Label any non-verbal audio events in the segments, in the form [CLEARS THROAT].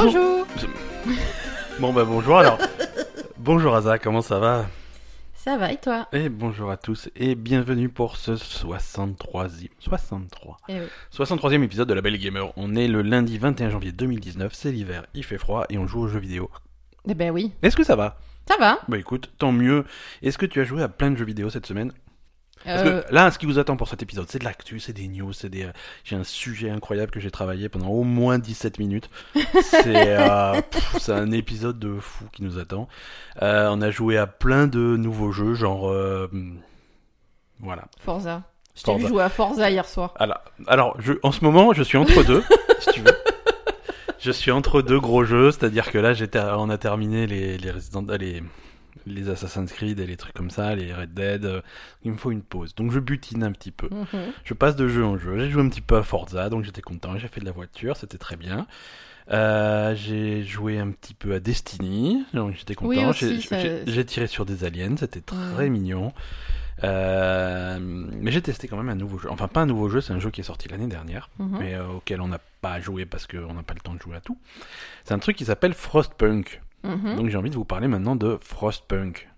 Bonjour. Bon bah bonjour alors. [LAUGHS] bonjour Aza, comment ça va? Ça va et toi? Et bonjour à tous et bienvenue pour ce 63e 63 Eh oui. 63e épisode de La Belle Gamer. On est le lundi 21 janvier 2019, c'est l'hiver, il fait froid et on joue aux jeux vidéo. Eh ben oui. Est-ce que ça va? Ça va Bah écoute, tant mieux. Est-ce que tu as joué à plein de jeux vidéo cette semaine? Parce Euh, que là, ce qui vous attend pour cet épisode, c'est de l'actu, c'est des news, c'est des. euh, J'ai un sujet incroyable que j'ai travaillé pendant au moins 17 minutes. [LAUGHS] C'est euh, c'est un épisode de fou qui nous attend. Euh, on a joué à plein de nouveaux jeux, genre. euh, Voilà. Forza. Je t'ai vu jouer à Forza hier soir. Alors, alors je, en ce moment, je suis entre deux, [LAUGHS] si tu veux. Je suis entre deux gros jeux, c'est-à-dire que là, j'étais, on a terminé les, les Resident, les, les Assassin's Creed et les trucs comme ça, les Red Dead. euh, Il me faut une pause, donc je butine un petit peu. Mhm. Je passe de jeu en jeu. J'ai joué un petit peu à Forza, donc j'étais content. J'ai fait de la voiture, c'était très bien. Euh, j'ai joué un petit peu à Destiny, donc j'étais content. Oui, J'ai- tiré sur des aliens, c'était très Ouais. mignon. Euh, mais j'ai testé quand même un nouveau jeu. Enfin, pas un nouveau jeu, c'est un jeu qui est sorti l'année dernière, Mhm. mais euh, auquel on n'a pas joué parce qu'on n'a pas le temps de jouer à tout. C'est un truc qui s'appelle Frostpunk. Mhm. Donc j'ai envie de vous parler maintenant de Frostpunk.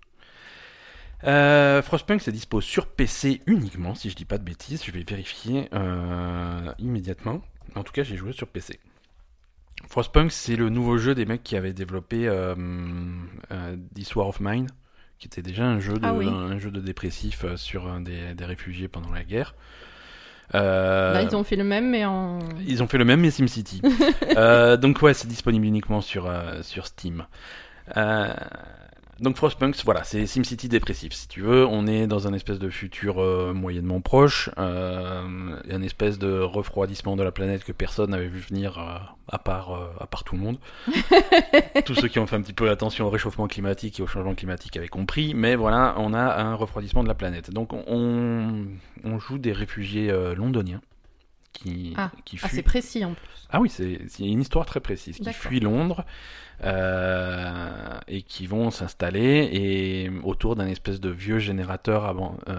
Euh, Frostpunk c'est dispo sur PC uniquement, si je dis pas de bêtises, je vais vérifier euh, immédiatement. En tout cas, j'ai joué sur PC. Frostpunk c'est le nouveau jeu des mecs qui avaient développé euh, This War of Mine, qui était déjà un jeu de, Ah oui. un jeu de dépressif sur des réfugiés pendant la guerre. Euh, Là, ils ont fait le même, mais en. ils ont fait le même mais SimCity. [LAUGHS] euh, donc ouais, c'est disponible uniquement sur, euh, sur Steam. Donc Frostpunk, voilà, c'est SimCity dépressif. Si tu veux, on est dans un espèce de futur euh, moyennement proche, euh, un espèce de refroidissement de la planète que personne n'avait vu venir euh, à part euh, à part tout le monde. [LAUGHS] Tous ceux qui ont fait un petit peu attention au réchauffement climatique et au changement climatique avaient compris, mais voilà, on a un refroidissement de la planète. Donc on, on joue des réfugiés euh, londoniens qui, Ah. qui Ah, fuient c'est précis en plus. ah oui, c'est c'est une histoire très précise qui fuit Londres euh, et qui vont s'installer et autour d'un espèce de vieux générateur avant euh,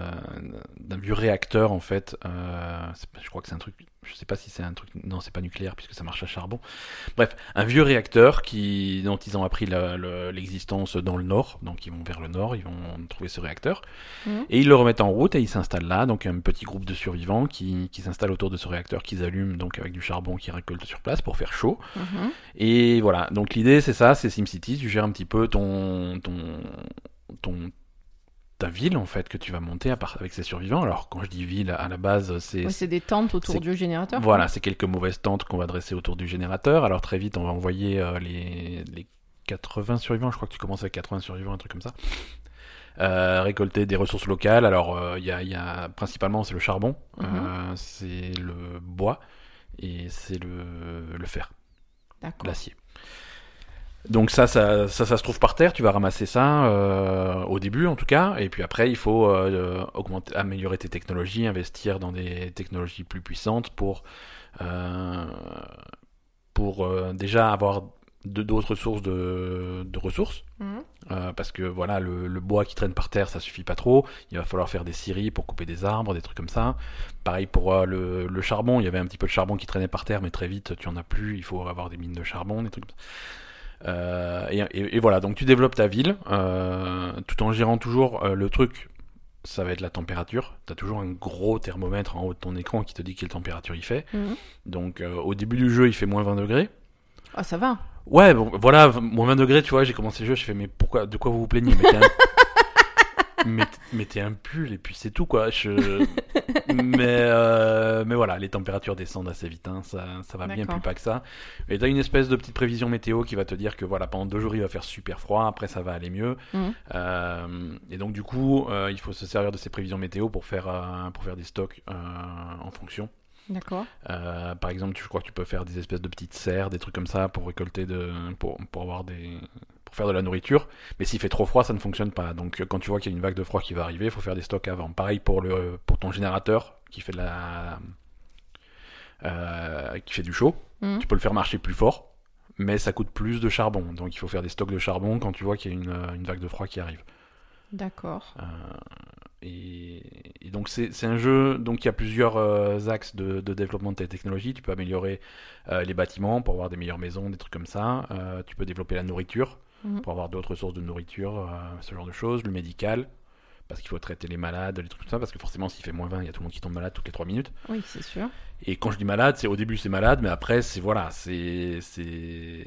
d'un vieux réacteur en fait. Euh, je crois que c'est un truc. Je sais pas si c'est un truc. Non, c'est pas nucléaire puisque ça marche à charbon. Bref, un vieux réacteur qui dont ils ont appris la- le- l'existence dans le nord. Donc ils vont vers le nord, ils vont trouver ce réacteur. Mhm. Et ils le remettent en route et ils s'installent là, donc un petit groupe de survivants qui, qui s'installent autour de ce réacteur qu'ils allument donc avec du charbon qu'ils récoltent sur place pour faire chaud. Mhm. Et voilà, donc l'idée c'est ça, c'est SimCity, tu gères un petit peu ton, ton, ton, ta ville en fait que tu vas monter à part, avec ces survivants. Alors quand je dis ville, à la base c'est c'est des tentes autour c'est- du générateur. voilà, c'est quelques mauvaises tentes qu'on va dresser autour du générateur. Alors très vite, on va envoyer euh, les, les 80 survivants. Je crois que tu commences avec 80 survivants, un truc comme ça. Euh, récolter des ressources locales. Alors euh, il y, a, il y a principalement c'est le charbon, Mhm. c'est le bois et c'est le, le fer, l'acier. Donc ça, ça, ça, ça se trouve par terre. Tu vas ramasser ça euh, au début, en tout cas, et puis après, il faut euh, augmenter, améliorer tes technologies, investir dans des technologies plus puissantes pour euh, pour euh, déjà avoir d'autres sources de, de ressources. Mhm. Euh, parce que voilà, le, le bois qui traîne par terre, ça suffit pas trop. Il va falloir faire des scieries pour couper des arbres, des trucs comme ça. Pareil pour euh, le, le charbon, il y avait un petit peu de charbon qui traînait par terre, mais très vite, tu en as plus. Il faut avoir des mines de charbon, des trucs comme ça. Euh, et, et- et voilà, donc tu développes ta ville, euh, tout en gérant toujours euh, le truc. Ça va être la température. Tu as toujours un gros thermomètre en haut de ton écran qui te dit quelle température il fait. Mhm. Donc euh, au début du jeu, il fait moins 20 degrés. Ah, ça va. Ouais, bon, voilà, moins 20 degrés, tu vois, j'ai commencé le jeu, je fais, mais pourquoi, de quoi vous vous plaignez? Mettez un, [LAUGHS] mettez un pull et puis c'est tout, quoi. Je... [LAUGHS] [LAUGHS] mais, euh, mais voilà, les températures descendent assez vite, hein, ça, ça va bien plus pas que ça. Et t'as une espèce de petite prévision météo qui va te dire que voilà, pendant deux jours il va faire super froid, après ça va aller mieux. Mhm. Euh, et donc du coup, euh, il faut se servir de ces prévisions météo pour faire, pour faire des stocks en fonction. D'accord. Euh, par exemple, tu- je crois que tu peux faire des espèces de petites serres, des trucs comme ça pour récolter de, pour, pour avoir des, pour faire de la nourriture. Mais s'il fait trop froid, ça ne fonctionne pas. Donc, euh, quand tu vois qu'il y a une vague de froid qui va arriver, il faut faire des stocks avant. Pareil pour le, pour ton générateur qui fait de la, euh, qui fait du chaud. Mhm. Tu peux le faire marcher plus fort, mais ça coûte plus de charbon. Donc, il faut faire des stocks de charbon quand tu vois qu'il y a une, euh, une vague de froid qui arrive. D'accord. Euh, et, et donc c'est c'est un jeu donc il y a plusieurs euh, axes de, de développement de tes technologies. Tu peux améliorer euh, les bâtiments pour avoir des meilleures maisons, des trucs comme ça. Tu peux développer la nourriture Mhm. pour avoir d'autres sources de nourriture, euh, ce genre de choses. Le médical parce qu'il faut traiter les malades, les trucs comme ça. Parce que forcément s'il fait moins 20, il y a tout le monde qui tombe malade toutes les 3 minutes. Oui, c'est sûr. Et quand je dis malade, c'est au début c'est malade, mais après c'est voilà, c'est c'est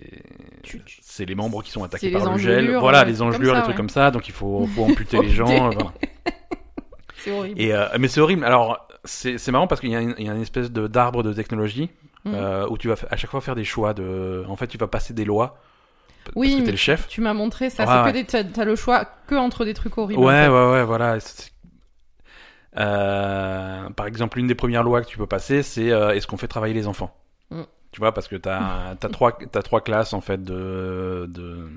les membres qui sont attaqués par le gel, engelures, voilà, euh, les engelures, ça, les trucs ouais. comme ça. Donc il faut, [LAUGHS] faut amputer les gens. euh, voilà. [LAUGHS] C'est horrible. Et euh, mais c'est horrible. Alors c'est marrant parce qu'il y a une, il y a une espèce de d'arbre de technologie Mhm. euh, où tu vas à chaque fois faire des choix de. En fait, tu vas passer des lois. Oui, t'es le chef. Tu m'as montré ça. C'est que des, t'as, le choix que entre des trucs horribles. en Ouais, fait. ouais, ouais, voilà. Euh, par exemple, une des premières lois que tu peux passer, c'est euh, est-ce qu'on fait travailler les enfants? Mm. Tu vois, parce que t'as [LAUGHS] as trois t'as trois classes en fait de de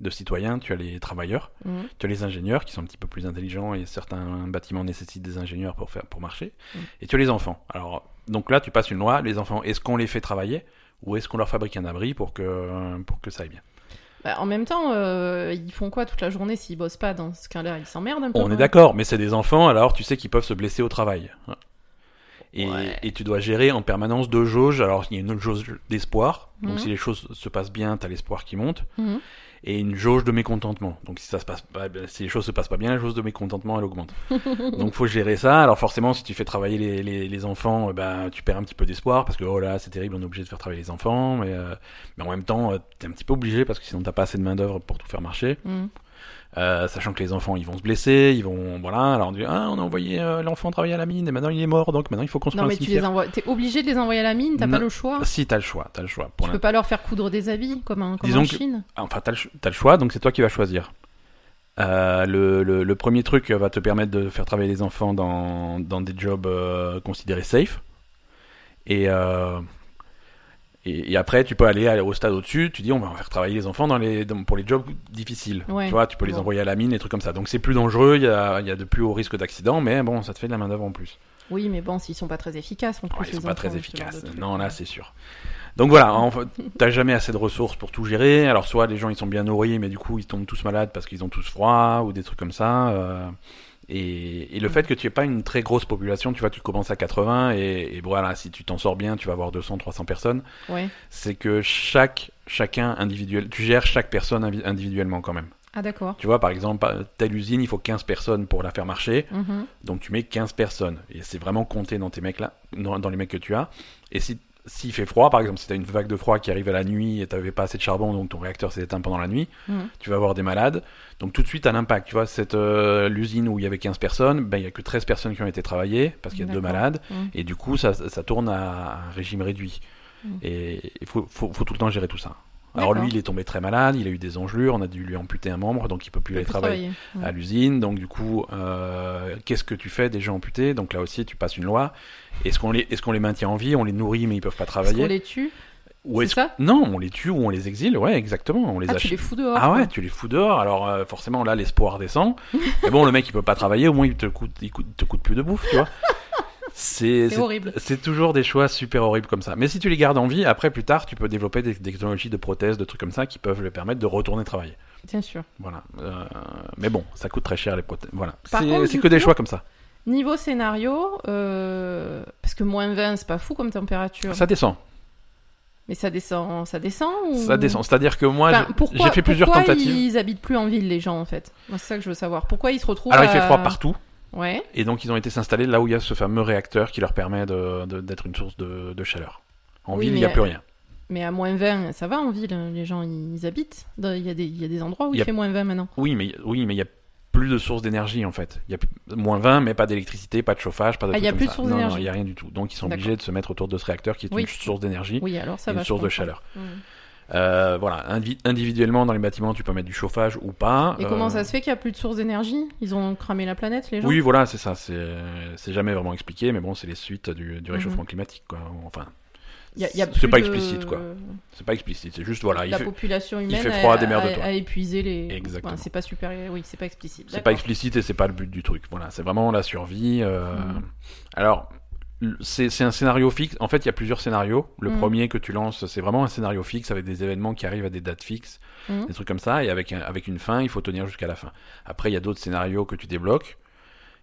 de citoyens. Tu as les travailleurs, Mhm. tu as les ingénieurs qui sont un petit peu plus intelligents et certains bâtiments nécessitent des ingénieurs pour faire pour marcher. Mm. Et tu as les enfants. Alors donc là, tu passes une loi. Les enfants, est-ce qu'on les fait travailler? Ou est-ce qu'on leur fabrique un abri pour que pour que ça aille bien Bah, en même temps, euh, ils font quoi toute la journée s'ils bossent pas dans ce cas-là? Ils s'emmerdent un peu. On est quand d'accord, mais c'est des enfants, alors tu sais qu'ils peuvent se blesser au travail. Et, Ouais. et tu dois gérer en permanence deux jauges. Alors il y a une jauge d'espoir, donc Mhm. si les choses se passent bien, tu as l'espoir qui monte, Mhm. Et une jauge de mécontentement. Donc si ça se passe pas, ben, si les choses se passent pas bien, la jauge de mécontentement elle augmente. [LAUGHS] donc faut gérer ça. Alors forcément, si tu fais travailler les, les, les enfants, euh, ben tu perds un petit peu d'espoir parce que oh là c'est terrible, on est obligé de faire travailler les enfants, mais euh, mais en même temps euh, t'es un petit peu obligé parce que sinon t'as pas assez de main d'œuvre pour tout faire marcher. Mhm. Euh, sachant que les enfants ils vont se blesser, ils vont voilà, alors on dit ah on a envoyé euh, l'enfant travailler à la mine et maintenant il est mort donc maintenant il faut construire Non, un mais tu les envoies. T'es obligé de les envoyer à la mine. T'as pas le choix. Si t'as le choix, t'as le choix. Pour Tu peux pas leur faire coudre des habits comme, un, comme Disons en Chine. Enfin t'as le, choix donc c'est toi qui vas choisir. Euh, le, le, le premier truc va te permettre de faire travailler les enfants dans, dans des jobs considérés safe. Et, et, et après, tu peux aller au stade au-dessus, tu dis on va faire travailler les enfants dans les, dans- pour les jobs difficiles. Ouais. Tu vois, tu peux les envoyer à la mine, des trucs comme ça. Donc c'est plus dangereux, il y a, y a de plus hauts risques d'accident, mais bon, ça te fait de la main-d'œuvre en plus. Oui, mais bon, s'ils sont pas très efficaces en plus. Ouais, ils sont pas très efficaces. Non, là, c'est sûr. Donc voilà, en fait, t'as jamais assez de ressources pour tout gérer. Alors soit les gens ils sont bien nourris, mais du coup ils tombent tous malades parce qu'ils ont tous froid ou des trucs comme ça. euh, et, et le fait que tu aies pas une très grosse population, tu vois, tu commences à 80 et, et voilà, si tu t'en sors bien, tu vas avoir 200, 300 personnes. C'est que chaque chacun individuel, tu gères chaque personne individuellement quand même. Ah, d'accord. Tu vois, par exemple, telle usine, il faut 15 personnes pour la faire marcher. Mhm. Donc tu mets 15 personnes et c'est vraiment compté dans tes mecs là, dans, dans les mecs que tu as. Et si s'il fait froid, par exemple, si t'as une vague de froid qui arrive à la nuit et t'avais pas assez de charbon, donc ton réacteur s'est éteint pendant la nuit, Mhm. tu vas avoir des malades. Donc tout de suite, t'as l'impact. Tu vois, cette euh, l'usine où il y avait 15 personnes, ben il y a que 13 personnes qui ont été travaillées parce qu'il y a deux malades. Mhm. Et du coup, ça, ça tourne à un régime réduit. Mhm. Et il faut, faut, faut tout le temps gérer tout ça. Alors lui, il est tombé très malade, il a eu des engelures, on a dû lui amputer un membre, donc il peut plus Tu aller travailler Ouais. à l'usine. Donc du coup, euh, qu'est-ce que tu fais des gens amputés Donc là aussi, tu passes une loi. Est-ce qu'on les, est-ce qu'on les maintient en vie? On les nourrit, mais ils peuvent pas Est-ce qu'on travailler. les tue? Ou c'est est-ce ça? Non, on les tue ou on les exile. Ouais, exactement. On les Ah, tu achète. les fous dehors. Ah ouais, quoi. tu les fous dehors. Alors euh, forcément là, l'espoir descend. [LAUGHS] mais bon, le mec il peut pas travailler. Au moins il te coûte, il coûte- te coûte plus de bouffe, tu vois. C'est horrible. c'est toujours des choix super horribles comme ça. Mais si tu les gardes en vie, après plus tard, tu peux développer des, des technologies de prothèses, de trucs comme ça qui peuvent lui permettre de retourner travailler. Bien sûr. Voilà. Euh, mais bon, ça coûte très cher les prothèses. Voilà. C'est que des choix comme ça. Niveau scénario, euh, parce que moins 20, c'est pas fou comme température. Ça descend. Mais ça descend, ça descend ou... Ça descend. C'est-à-dire que moi, Enfin, j'ai- fait plusieurs pourquoi tentatives. ils habitent plus en ville, les gens, en fait? C'est ça que je veux savoir. Pourquoi ils se retrouvent Alors il fait froid partout. Ouais. Et donc ils ont été s'installer là où il y a ce fameux réacteur qui leur permet de- de- d'être une source de, de chaleur. En Oui, ville, il n'y a plus rien. Mais à moins 20, ça va en ville. hein. Les gens, ils habitent. Il y, a des- il y a des endroits où Il il, y a- fait moins 20 maintenant. Oui, mais oui, mais il y a plus de sources d'énergie en fait. Il y a plus- moins 20, mais pas d'électricité, pas de chauffage, pas de Ah, il y a plus de sources Non, non, d'énergie. il y a rien du tout. Donc ils sont obligés de se mettre autour de ce réacteur qui est Oui. une source d'énergie, Oui, alors ça et va. une source de chaleur. Mhm. Euh, voilà, Indi- individuellement dans les bâtiments, tu peux mettre du chauffage ou pas. Et Euh, comment ça se fait qu'il n'y a plus de sources d'énergie? Ils ont cramé la planète, les gens? Oui, voilà, c'est ça. C'est c'est jamais vraiment expliqué, mais bon, c'est les suites du, du Mhm. réchauffement climatique, quoi. Enfin, Il il c'est pas de- explicite, quoi. C'est pas explicite. C'est juste voilà, il la fait- population humaine fait froid, a, a- a épuisé les. Exactement. Enfin, c'est pas super. Oui, c'est pas explicite. C'est pas explicite et c'est pas le but du truc. Voilà, c'est vraiment la survie. euh, Mhm. Alors, c'est un scénario fixe. En fait, il y a plusieurs scénarios. Le Mhm. premier que tu lances, c'est vraiment un scénario fixe avec des événements qui arrivent à des dates fixes, Mhm. des trucs comme ça, et avec, un- avec une fin, il faut tenir jusqu'à la fin. Après, il y a d'autres scénarios que tu débloques.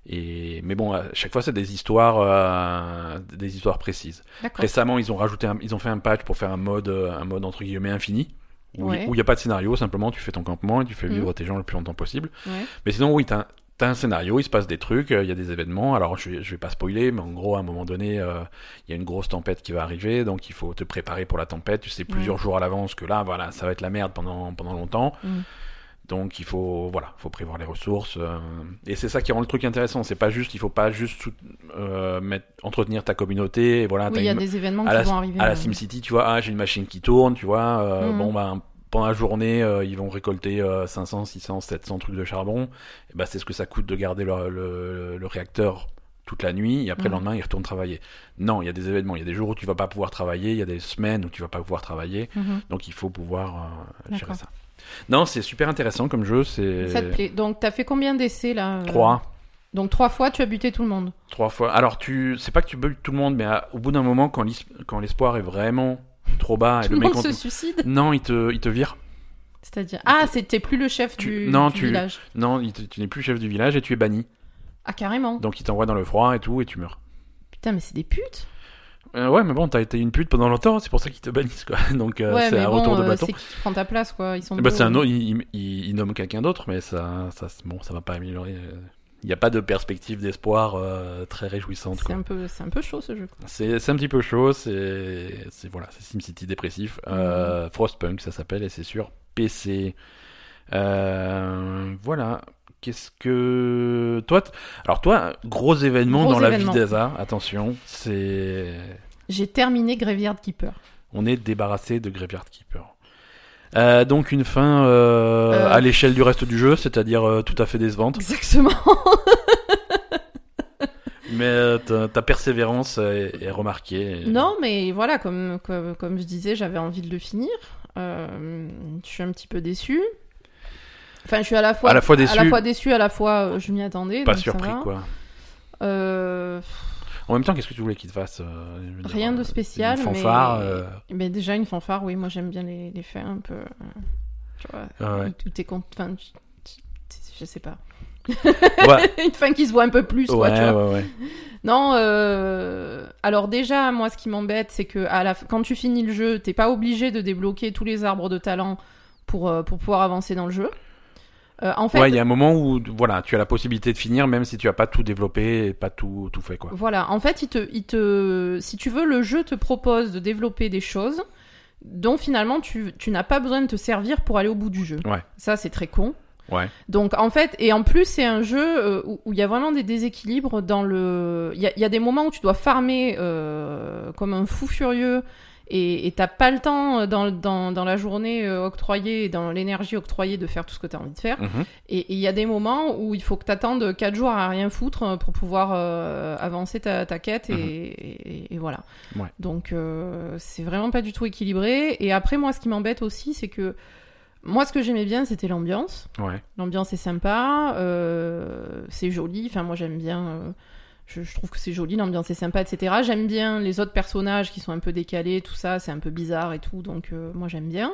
Et mais bon, à chaque fois c'est des histoires, euh, des histoires précises. Récemment, ils ont rajouté, un- ils ont fait un patch pour faire un mode, euh, un mode entre guillemets infini, où Ouais. il n'y a pas de scénario, simplement tu fais ton campement et tu fais vivre tes gens le plus longtemps possible. Ouais. Mais sinon, oui, t'as as un scénario, il se passe des trucs, euh, il y a des événements. Alors, je, je vais pas spoiler, mais en gros, à un moment donné, euh, il y a une grosse tempête qui va arriver, donc il faut te préparer pour la tempête. Tu sais plusieurs jours à l'avance que là, voilà, ça va être la merde pendant pendant longtemps. Mhm. Donc il faut voilà, faut prévoir les ressources euh, et c'est ça qui rend le truc intéressant. C'est pas juste, il faut pas juste euh, mettre, entretenir ta communauté. Et voilà, Oui, t'as il y a une- des événements qui la, vont arriver. à la SimCity, tu vois, ah, j'ai une machine qui tourne, tu vois, Mhm. bon, ben, pendant la journée, euh, ils vont récolter euh, 500, 600, 700 trucs de charbon. Et ben, c'est ce que ça coûte de garder le, le- le réacteur toute la nuit, et après, le lendemain, ils retournent travailler. Non, il y a des événements, il y a des jours où tu vas pas pouvoir travailler, il y a des semaines où tu vas pas pouvoir travailler, mhm. donc il faut pouvoir euh, gérer ça. Non, c'est super intéressant comme jeu, c'est... Ça te plaît. Donc, t'as fait combien d'essais là euh, Trois. Donc, trois fois, tu as buté tout le monde? Trois fois. Alors, tu, c'est pas que tu butes tout le monde, mais à- au bout d'un moment, quand l'espoir est vraiment trop bas et tout le le mec monde se continue- suicide. non, il te, il te vire. C'est-à-dire. Ah, c'était plus le chef Tu- du, non, du tu- village. Non, tu n'es plus chef du village et tu es banni. Ah, carrément. Donc il t'envoie dans le froid et tout et tu meurs. Putain, mais c'est des putes. Euh, ouais, mais bon, t'as été une pute pendant longtemps, c'est pour ça qu'ils te bannissent quoi. [LAUGHS] Donc euh, ouais, c'est un bon, retour de euh, bâton. c'est prend ta place, quoi. Ils sont. Beaux. c'est un autre, il, il- il- il nomme quelqu'un d'autre, mais ça, ça, bon, ça va pas améliorer. Il n'y a pas de perspective d'espoir euh, très réjouissante. C'est un peu, un peu chaud ce jeu. C'est un petit peu chaud, c'est voilà, SimCity dépressif. Mhm. Euh, Frostpunk, ça s'appelle, et c'est sur PC. Euh, voilà. Qu'est-ce que toi, alors toi, gros événement Gros dans la vie d'Asa. Attention, c'est J'ai terminé Graveyard Keeper. on est débarrassé de Graveyard Keeper. Euh, donc une fin euh, Euh. à l'échelle du reste du jeu, c'est-à-dire euh, tout à fait décevante. Exactement. [LAUGHS] Mais ta, ta persévérance est, est remarquée. non, mais voilà, comme, comme, comme je disais, j'avais envie de le finir. Je suis un petit peu déçu. Enfin, je suis à la fois, À la fois déçu. à la fois, déçu, à la fois je m'y attendais. Pas donc ça surpris va. quoi. Euh, En même temps, qu'est-ce que tu voulais qu'il te fasse euh, dire, Rien de euh, spécial, Une fanfare. mais- euh, mais déjà une fanfare, oui, moi j'aime bien les, les faire un peu. Tu vois, Ah ouais. t'es content. Enfin, je sais pas. Ouais, [LAUGHS] une fin qui se voit un peu plus, quoi, ouais, tu vois. ouais, ouais. Non, euh... alors déjà, moi, ce qui m'embête, c'est que à la... f- quand tu finis le jeu, t'es pas obligé de débloquer tous les arbres de talent pour, euh, pour pouvoir avancer dans le jeu. Euh, en fait, Ouais, il y a un moment où voilà, tu as la possibilité de finir même si tu as pas tout développé et pas tout tout fait quoi. voilà, en fait, il te, il te... si tu veux, le jeu te propose de développer des choses dont finalement tu, tu n'as pas besoin de te servir pour aller au bout du jeu. Ouais. Ça, c'est très con. Ouais. Donc en fait, et en plus c'est un jeu euh, où il y a vraiment des déséquilibres dans le... Il y a, il y a des moments où tu dois farmer euh, comme un fou furieux et t'as pas le temps euh, dans, dans, dans la journée euh, octroyée, dans l'énergie octroyée de faire tout ce que tu as envie de faire. Mhm. Et il y a des moments où il faut que t'attendes 4 jours à rien foutre euh, pour pouvoir euh, avancer ta, ta quête et, Mhm. et- et voilà. Ouais. Donc euh, c'est vraiment pas du tout équilibré. Et après moi ce qui m'embête aussi c'est que moi ce que j'aimais bien c'était l'ambiance. Ouais. L'ambiance est sympa, euh, c'est joli. Enfin, moi j'aime bien. Je, je trouve que c'est joli, l'ambiance est sympa, etc. J'aime bien les autres personnages qui sont un peu décalés, tout ça, c'est un peu bizarre et tout. Donc euh, moi j'aime bien.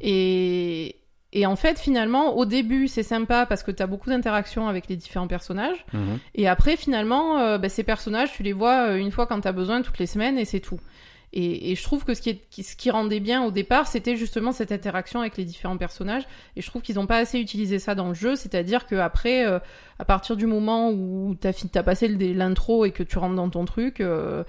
Et, et en fait, finalement, au début c'est sympa parce que t'as beaucoup d'interactions avec les différents personnages. Mhm. Et après, finalement, euh, bah, ces personnages, tu les vois euh, une fois quand t'as besoin, toutes les semaines, et c'est tout. Et, et je trouve que ce qui, est, qui- ce qui rendait bien au départ, c'était justement cette interaction avec les différents personnages. Et je trouve qu'ils n'ont pas assez utilisé ça dans le jeu, c'est-à-dire que après, euh, à partir du moment où t'as t'as passé l'intro et que tu rentres dans ton truc, euh,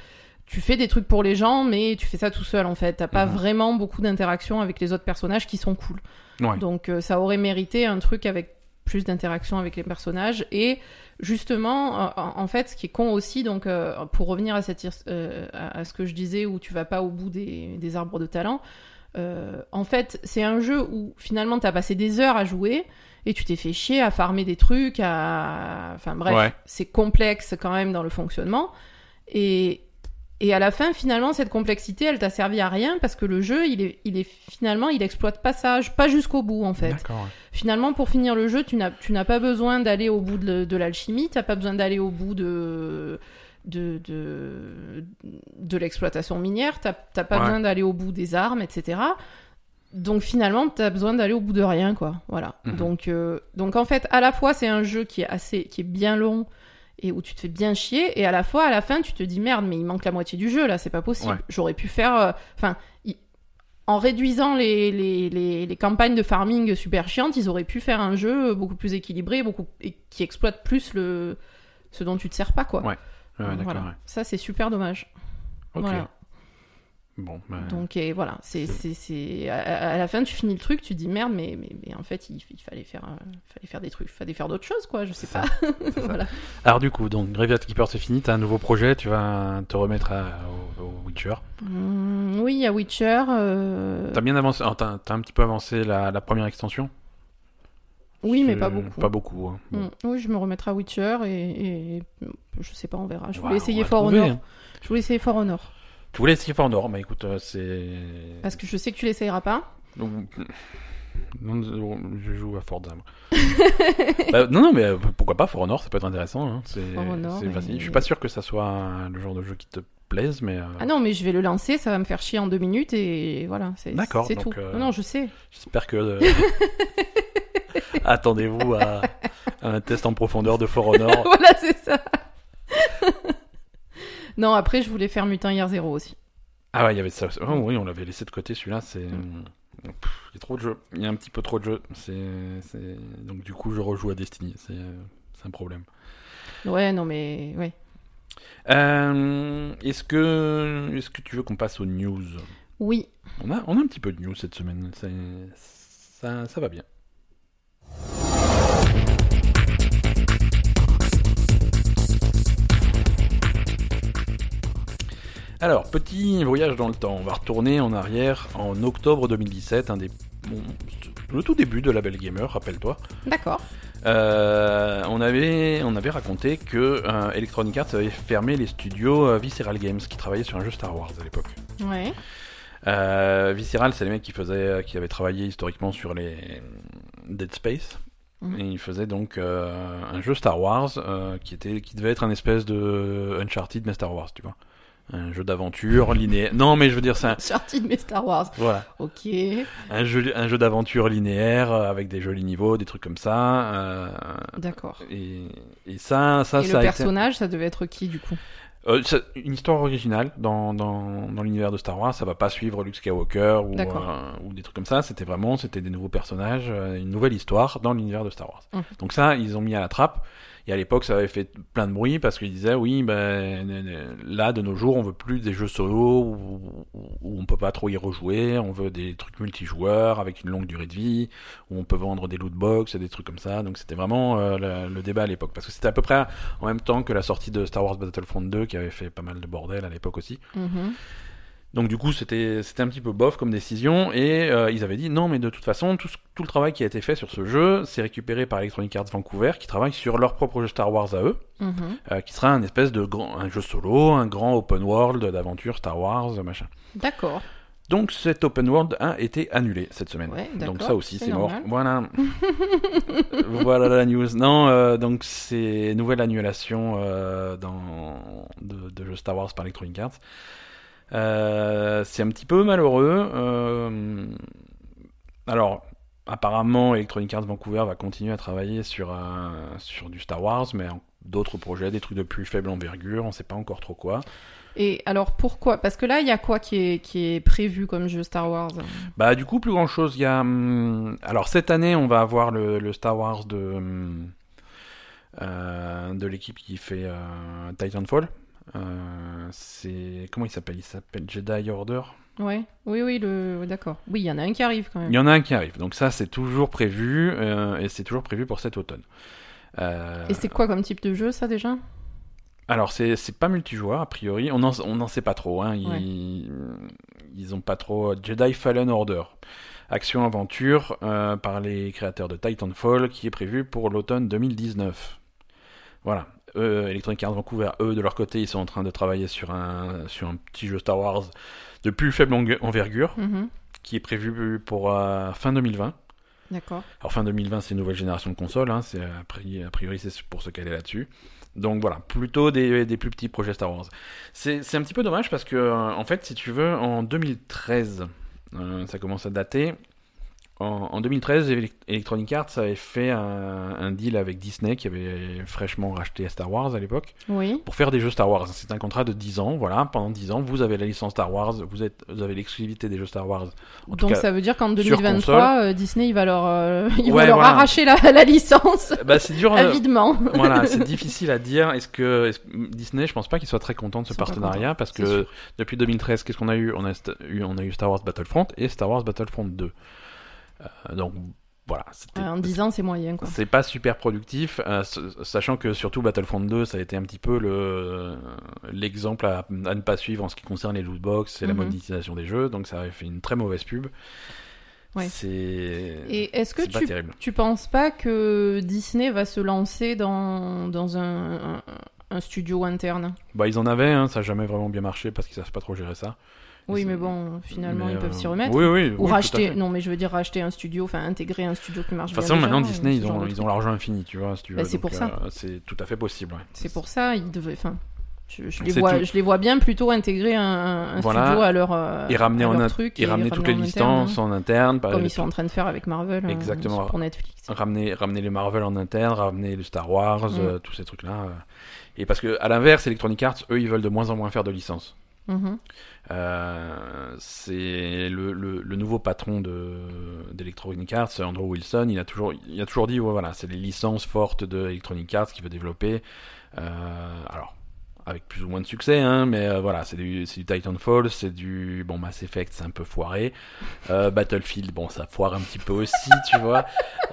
tu fais des trucs pour les gens, mais tu fais ça tout seul en fait. T'as pas Mhm. vraiment beaucoup d'interactions avec les autres personnages qui sont cool. Ouais. Donc euh, ça aurait mérité un truc avec plus d'interaction avec les personnages et justement euh, en, fait ce qui est con aussi donc euh, pour revenir à cette euh, à, à ce que je disais où tu vas pas au bout des, des arbres de talent euh, en fait c'est un jeu où finalement t'as passé des heures à jouer et tu t'es fait chier à farmer des trucs à enfin bref Ouais. c'est complexe quand même dans le fonctionnement et et à la fin, finalement, cette complexité, elle t'a servi à rien parce que le jeu, il est, il est finalement, il exploite pas ça, pas jusqu'au bout en fait. Finalement, pour finir le jeu, tu n'as, tu n'as pas besoin d'aller au bout de, de l'alchimie, t'as pas besoin d'aller au bout de, de, de, de l'exploitation minière, t'as, t'as pas Ouais. besoin d'aller au bout des armes, etc. Donc finalement, t'as besoin d'aller au bout de rien, quoi. Voilà. Mhm. Donc, euh, donc en fait, à la fois, c'est un jeu qui est assez, qui est bien long et où tu te fais bien chier et à la fois à la fin tu te dis merde mais il manque la moitié du jeu là c'est pas possible Ouais. j'aurais pu faire euh, enfin en réduisant les, les, les, les campagnes de farming super chiantes ils auraient pu faire un jeu beaucoup plus équilibré beaucoup et qui exploite plus le ce dont tu te sers pas quoi Ouais. Voilà. ça c'est super dommage voilà. Bon, bah, donc et voilà c'est c'est c'est à, à la fin tu finis le truc tu dis merde mais mais, mais en fait il, il fallait faire euh, fallait faire des trucs il fallait faire d'autres choses quoi je sais pas [LAUGHS] voilà Alors du coup, donc Graveyard Keeper c'est fini, t'as un nouveau projet, tu vas te remettre à- au, au Witcher. Hum, oui a Witcher euh, T'as bien avancé, alors, t'as, t'as un petit peu avancé la, la première extension? Oui mais pas beaucoup Pas beaucoup. hein. Bon. Hum, Oui, je me remettrai à Witcher et, et je sais pas, on verra. Je voulais essayer on va For trouver, Honor. hein. Je voulais essayer For Honor. Tu voulais essayer For Honor, bah écoute, euh, c'est... Parce que je sais que tu l'essayeras pas. Donc, non, non, je joue à Forza. [LAUGHS] Bah, non, non, mais euh, pourquoi pas For Honor, ça peut être intéressant. hein. C'est, For Honor, mais-. Je suis pas sûr que ça soit le genre de jeu qui te plaise, mais euh, Ah non, mais je vais le lancer, ça va me faire chier en deux minutes et voilà, c'est D'accord, c'est donc, tout. euh, Non, non, je sais. j'espère que... euh, [LAUGHS] Attendez-vous à, à un test en profondeur de For Honor. [LAUGHS] voilà, c'est ça. Non, après, je voulais faire Mutant Year Zero aussi. Ah ouais, il y avait ça. Oh, oui, on l'avait laissé de côté celui-là. C'est. Mm. Il y a trop de jeux. Il y a un petit peu trop de jeux. C'est. Donc du coup, je rejoue à Destiny. C'est. euh, C'est un problème. Ouais, non, mais ouais. Euh, Est-ce que. Est-ce que tu veux qu'on passe aux news? Oui. on a, on a un petit peu de news cette semaine. Ça, ça va bien. Alors, petit voyage dans le temps. On va retourner en arrière en octobre 2017, un des, bon, le tout début de la Belle Gamer, rappelle-toi. D'accord. Euh, on, avait, on avait raconté que euh, Electronic Arts avait fermé les studios euh, Visceral Games qui travaillaient sur un jeu Star Wars à l'époque. Ouais. Euh, Visceral, c'est les mecs qui faisaient, qui avaient travaillé historiquement sur les Dead Space. Mhm. Et ils faisaient donc un jeu Star Wars qui était, qui devait être un espèce de Uncharted mais Star Wars, tu vois. Un jeu d'aventure linéaire. Non, mais je veux dire, c'est un, [LAUGHS] Sortie de mes Star Wars. voilà, Ok. un jeu, un jeu d'aventure linéaire euh, avec des jolis niveaux, des trucs comme ça. euh, D'accord. et, et ça, ça, Et ça le a été- personnage, ça devait être qui du coup? Euh, une histoire originale dans, dans, dans l'univers de Star Wars. Ça va pas suivre Luke Skywalker ou, euh, ou des trucs comme ça. C'était vraiment c'était des nouveaux personnages, une nouvelle histoire dans l'univers de Star Wars. Mhm. Donc ça, ils ont mis à la trappe. Et à l'époque, ça avait fait plein de bruit parce qu'ils disaient oui, ben là de nos jours, on veut plus des jeux solo où, on peut pas trop y rejouer. On veut des trucs multijoueurs avec une longue durée de vie où on peut vendre des loot box et des trucs comme ça. Donc c'était vraiment euh, le, débat à l'époque parce que c'était à peu près en même temps que la sortie de Star Wars Battlefront 2 qui avait fait pas mal de bordel à l'époque aussi. Mhm. Donc du coup c'était c'était un petit peu bof comme décision et euh, ils avaient dit non mais de toute façon tout, ce- tout le travail qui a été fait sur ce jeu c'est récupéré par Electronic Arts Vancouver qui travaille sur leur propre jeu Star Wars à eux Mhm. euh, qui sera un espèce de grand un jeu solo un grand open world d'aventure Star Wars machin. D'accord. Donc cet open world a été annulé cette semaine. Ouais, donc ça aussi c'est mort. Voilà. [LAUGHS] voilà la news. Non, euh, donc c'est nouvelle annulation dans de, de jeux Star Wars par Electronic Arts. Euh, c'est un petit peu malheureux. euh, alors apparemment Electronic Arts Vancouver va continuer à travailler sur un- sur du Star Wars, mais d'autres projets, des trucs de plus faible envergure, on sait pas encore trop quoi. Et alors pourquoi? Parce que là, il y a quoi qui est, qui est prévu comme jeu Star Wars? Bah du coup plus grand chose. Il y a hum, alors cette année on va avoir le, le Star Wars de hum, euh, de l'équipe qui fait euh, Titanfall. Euh, c'est comment il s'appelle? Il s'appelle Jedi Order? Ouais. Oui, oui, le. D'accord. Oui, il y en a un qui arrive quand Il même. y en a un qui arrive. Donc ça c'est toujours prévu euh, et c'est toujours prévu pour cet automne. Euh, Et c'est quoi comme type de jeu ça déjà? Alors c'est c'est pas multijoueur a priori, on n'en on sait pas trop. Hein. Ils, Ouais. ils ont pas trop Jedi Fallen Order, action aventure euh, par les créateurs de Titanfall qui est prévu pour l'automne 2019. Voilà. Eux, Electronic Arts Vancouver, eux de leur côté, ils sont en train de travailler sur un sur un petit jeu Star Wars de plus faible envergure Mhm. qui est prévu pour euh, fin 2020. D'accord. Alors fin 2020, c'est une nouvelle génération de consoles, hein, c'est a priori, c'est pour se caler là-dessus. Donc voilà, plutôt des, des plus petits projets Star Wars. C'est c'est un petit peu dommage parce que euh, en fait, si tu veux, en 2013, euh, ça commence à dater. En, en 2013, Elec- Electronic Arts avait fait un, un deal avec Disney qui avait fraîchement racheté Star Wars à l'époque Oui. pour faire des jeux Star Wars. C'est un contrat de 10 ans, voilà. Pendant 10 ans, vous avez la licence Star Wars, vous, êtes, vous avez l'exclusivité des jeux Star Wars. En Donc cas, ça veut dire qu'en sur 2023, euh, Disney il va leur, euh, [LAUGHS] il Ouais, va leur voilà. arracher la, la licence [LAUGHS] bah, c'est dur. euh, avidement. [LAUGHS] voilà, c'est difficile à dire. Est-ce que que Disney, je pense pas qu'il soit très content de ce partenariat parce que sûr. depuis 2013, qu'est-ce qu'on a eu? On a, eu on a eu Star Wars Battlefront et Star Wars Battlefront 2. Euh, donc voilà, en 10 ans c'est moyen quoi. c'est pas super productif, euh, sachant que surtout Battlefront 2, ça a été un petit peu le l'exemple à, à ne pas suivre en ce qui concerne les lootbox et la Mhm. monétisation des jeux, donc ça avait fait une très mauvaise pub. Ouais. C'est Et est-ce que tu, tu penses pas que Disney va se lancer dans, dans un, un, un studio interne? Bah ils en avaient, hein, ça a jamais vraiment bien marché parce qu'ils savent pas trop gérer ça. Oui mais bon, finalement Mais, ils peuvent euh, s'y remettre. Oui, oui. Ou oui, racheter, non mais je veux dire racheter un studio, enfin intégrer un studio qui marche De toute bien façon, déjà, maintenant, euh, Disney, ils ont, ils ont l'argent infini, tu vois, si tu. Bah, c'est pour ça. euh, c'est tout à fait possible, ouais. C'est pour ça, ils devaient, enfin, je, je les vois, tout. je les vois bien plutôt intégrer un, un Voilà. studio à leur, euh, Et ramener, à en leur truc et ramener toutes les licences en interne. hein, bah, comme les- ils sont en train de faire avec Marvel, euh, Exactement. pour Netflix. ramener, ramener les Marvel en interne, ramener le Star Wars, Mm. euh, tous ces trucs-là. euh. Et parce que, à l'inverse, Electronic Arts, eux, ils veulent de moins en moins faire de licences. Mhm. Euh, c'est le, nouveau patron de d'Electronic Arts, Andrew Wilson. Il a toujours, il a toujours dit, voilà, c'est les licences fortes de Arts qu'il veut développer. Euh, alors, avec plus ou moins de succès, hein, mais euh, voilà, c'est du, du Titanfall, c'est du bon Mass Effect, c'est un peu foiré. Euh, Battlefield, bon, ça foire un petit peu aussi, [LAUGHS] tu vois.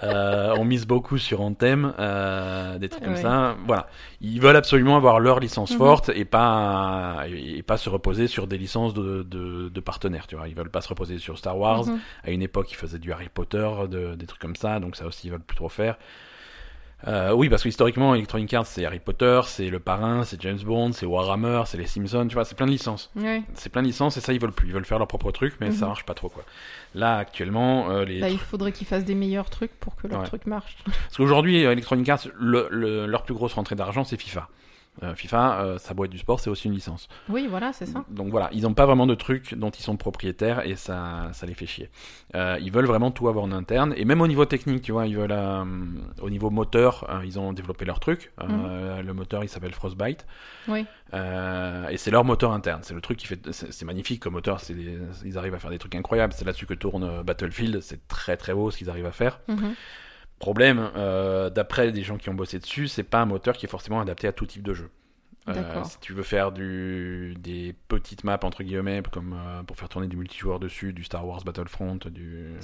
Euh, on mise beaucoup sur Anthem, euh, des trucs comme ça. Voilà, ils veulent absolument avoir leur licence Mhm. forte et pas et, et pas se reposer sur des licences de, de, de partenaires, tu vois. Ils veulent pas se reposer sur Star Wars. Mhm. À une époque, ils faisaient du Harry Potter, de- des trucs comme ça, donc ça aussi ils veulent plus trop faire. Euh, oui, parce que historiquement, Electronic Arts, c'est Harry Potter, c'est Le Parrain, c'est James Bond, c'est Warhammer, c'est les Simpsons, tu vois, c'est plein de licences. C'est plein de licences et ça, ils veulent plus. Ils veulent faire leur propre truc, mais ça Mhm. marche pas trop, quoi. Là, actuellement, euh, les Bah, il faudrait qu'ils fassent des meilleurs trucs pour que leur Ouais. truc marche. Parce qu'aujourd'hui, euh, Electronic Arts, le- le- leur plus grosse rentrée d'argent, c'est FIFA. Euh, FIFA, euh, ça doit être du sport, c'est aussi une licence. Oui, voilà, c'est ça. Donc voilà, ils n'ont pas vraiment de trucs dont ils sont propriétaires et ça, ça les fait chier. Euh, ils veulent vraiment tout avoir en interne et même au niveau technique, tu vois, ils veulent euh, au niveau moteur, euh, ils ont développé leur truc. Euh, Le moteur, il s'appelle Frostbite Oui. Euh, et c'est leur moteur interne. C'est le truc qui fait, c'est magnifique comme moteur. C'est ils arrivent à faire des trucs incroyables. C'est là-dessus que tourne euh, Battlefield. C'est très très beau ce qu'ils arrivent à faire. Mhm. Problème, euh, d'après des gens qui ont bossé dessus, c'est pas un moteur qui est forcément adapté à tout type de jeu. Euh, si tu veux faire du, des petites maps entre guillemets, comme euh, pour faire tourner du multijoueur dessus, du Star Wars Battlefront, du,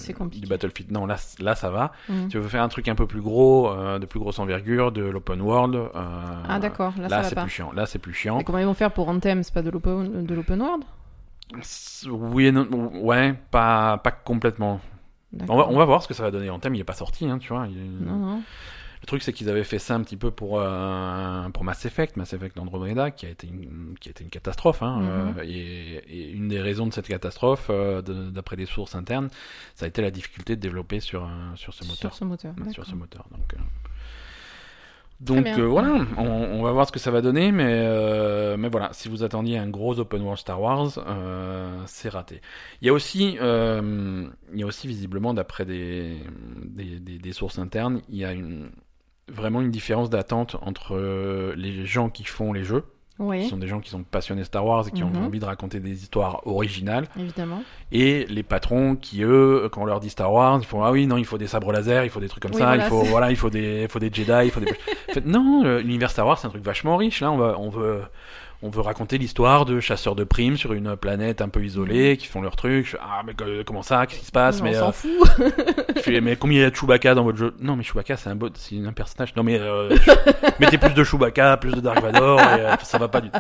Battlefield, non là, ça va. Mhm. Tu veux faire un truc un peu plus gros, euh, de plus grosse envergure, de l'open world. Ah d'accord, là, c'est plus chiant. Là c'est plus chiant. Et comment ils vont faire pour Anthem C'est pas de l'open de l'open world? Oui non, ouais, pas, pas complètement. On va, D'accord. on va voir ce que ça va donner. En thème, il est pas sorti, hein, tu vois. il est- Non, non. Le truc, c'est qu'ils avaient fait ça un petit peu pour, euh, pour Mass Effect, Mass Effect Andromeda, qui a été une, qui a été une catastrophe. Hein, Mhm. euh, et, et une des raisons de cette catastrophe, euh, de- d'après des sources internes, ça a été la difficulté de développer sur, sur ce moteur. Sur ce moteur. Sur ce moteur. Donc, donc euh, voilà, on, on va voir ce que ça va donner, mais, euh, mais voilà, si vous attendiez un gros open world Star Wars, euh, c'est raté. Il y a aussi, euh, il y a aussi visiblement, d'après des, des, des, des sources internes, il y a une, vraiment une différence d'attente entre les gens qui font les jeux, qui Oui, sont des gens qui sont passionnés Star Wars et qui Mhm. ont envie de raconter des histoires originales, évidemment. et les patrons qui eux quand on leur dit Star Wars ils font ah oui non il faut des sabres laser il faut des trucs comme Oui, ça voilà, il faut voilà il faut des il faut des Jedi il faut des [LAUGHS] En fait, non l'univers Star Wars c'est un truc vachement riche là on va on veut on veut raconter l'histoire de chasseurs de primes sur une planète un peu isolée qui font leur truc. Je ah mais comment ça? Qu'est-ce qui se passe? Mhm. on mais s'en euh, fout. je fais, mais combien il y a de Chewbacca dans votre jeu? Non mais Chewbacca c'est un bot c'est un personnage. Non mais euh, [LAUGHS] mettez plus de Chewbacca plus de Dark Vador et, euh, ça va pas du tout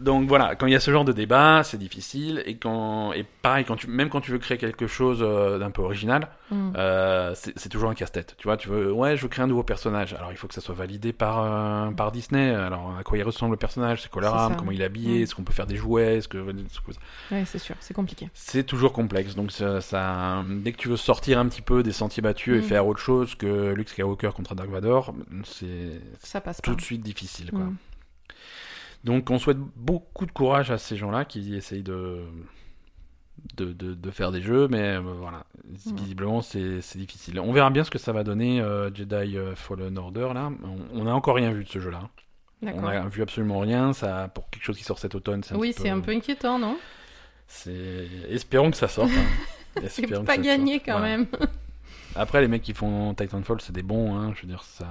donc voilà, quand il y a ce genre de débat, c'est difficile. Et quand, et pareil, quand tu, même quand tu veux créer quelque chose euh, d'un peu original, Mhm. euh, c'est toujours un casse-tête. Tu vois, tu veux, ouais, je veux créer un nouveau personnage. Alors il faut que ça soit validé par euh, par Disney. Alors à quoi il ressemble le personnage, c'est quoi leur ça. comment il est habillé, Mm. est-ce qu'on peut faire des jouets, est-ce que Ouais, c'est sûr, c'est compliqué. c'est toujours complexe. Donc ça, ça- dès que tu veux sortir un petit peu des sentiers battus et Mm. faire autre chose que Luke Skywalker contre Dark Vador, c'est Ça passe tout pas. de suite difficile. Quoi. Donc on souhaite beaucoup de courage à ces gens-là qui essayent de de, de, de faire des jeux, mais euh, voilà, Mm. visiblement c'est difficile. On verra bien ce que ça va donner euh, Jedi euh, Fallen Order là. On, on a encore rien vu de ce jeu-là. On D'accord. a vu absolument rien. Ça, pour quelque chose qui sort cet automne, c'est Oui, c'est un peu inquiétant, non? C'est espérons que ça sorte. hein. [LAUGHS] C'est que pas gagné quand Voilà. même. [LAUGHS] Après, les mecs qui font Titanfall, c'est des bons. Hein. Je veux dire, ça,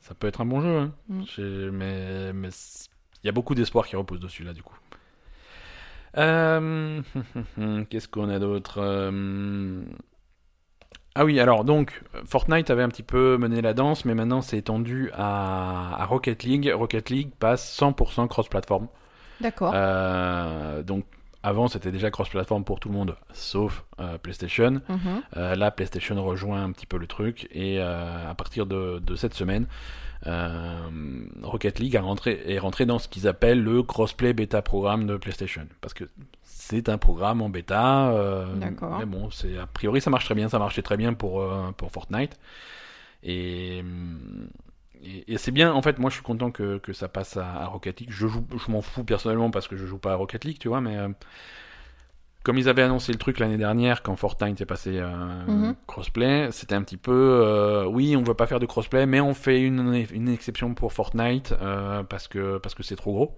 ça peut être un bon jeu. Hein. Mm. J'ai- Mais, il y a beaucoup d'espoir qui repose dessus là, du coup. Euh, [LAUGHS] Qu'est-ce qu'on a d'autre Euh, Ah oui, alors donc Fortnite avait un petit peu mené la danse, mais maintenant c'est étendu à, à Rocket League. Rocket League passe 100% cross-platform. D'accord. Euh, donc avant c'était déjà cross-platform pour tout le monde, sauf euh, PlayStation. Mhm. Euh, là, PlayStation rejoint un petit peu le truc et à partir de, de cette semaine, Rocket League a rentré, est rentré dans ce qu'ils appellent le crossplay bêta programme de PlayStation parce que c'est un programme en bêta. euh. Mais bon, c'est a priori ça marche très bien, ça marchait très bien pour euh, pour Fortnite et et, et c'est bien, en fait, moi je suis content que, que ça passe à, à Rocket League. Je, joue, je m'en fous personnellement parce que je joue pas à Rocket League, tu vois, mais euh, comme ils avaient annoncé le truc l'année dernière quand Fortnite est passé euh, Mhm. crossplay, c'était un petit peu, euh, oui, on veut pas faire de crossplay, mais on fait une, une exception pour Fortnite euh, parce que parce que c'est trop gros.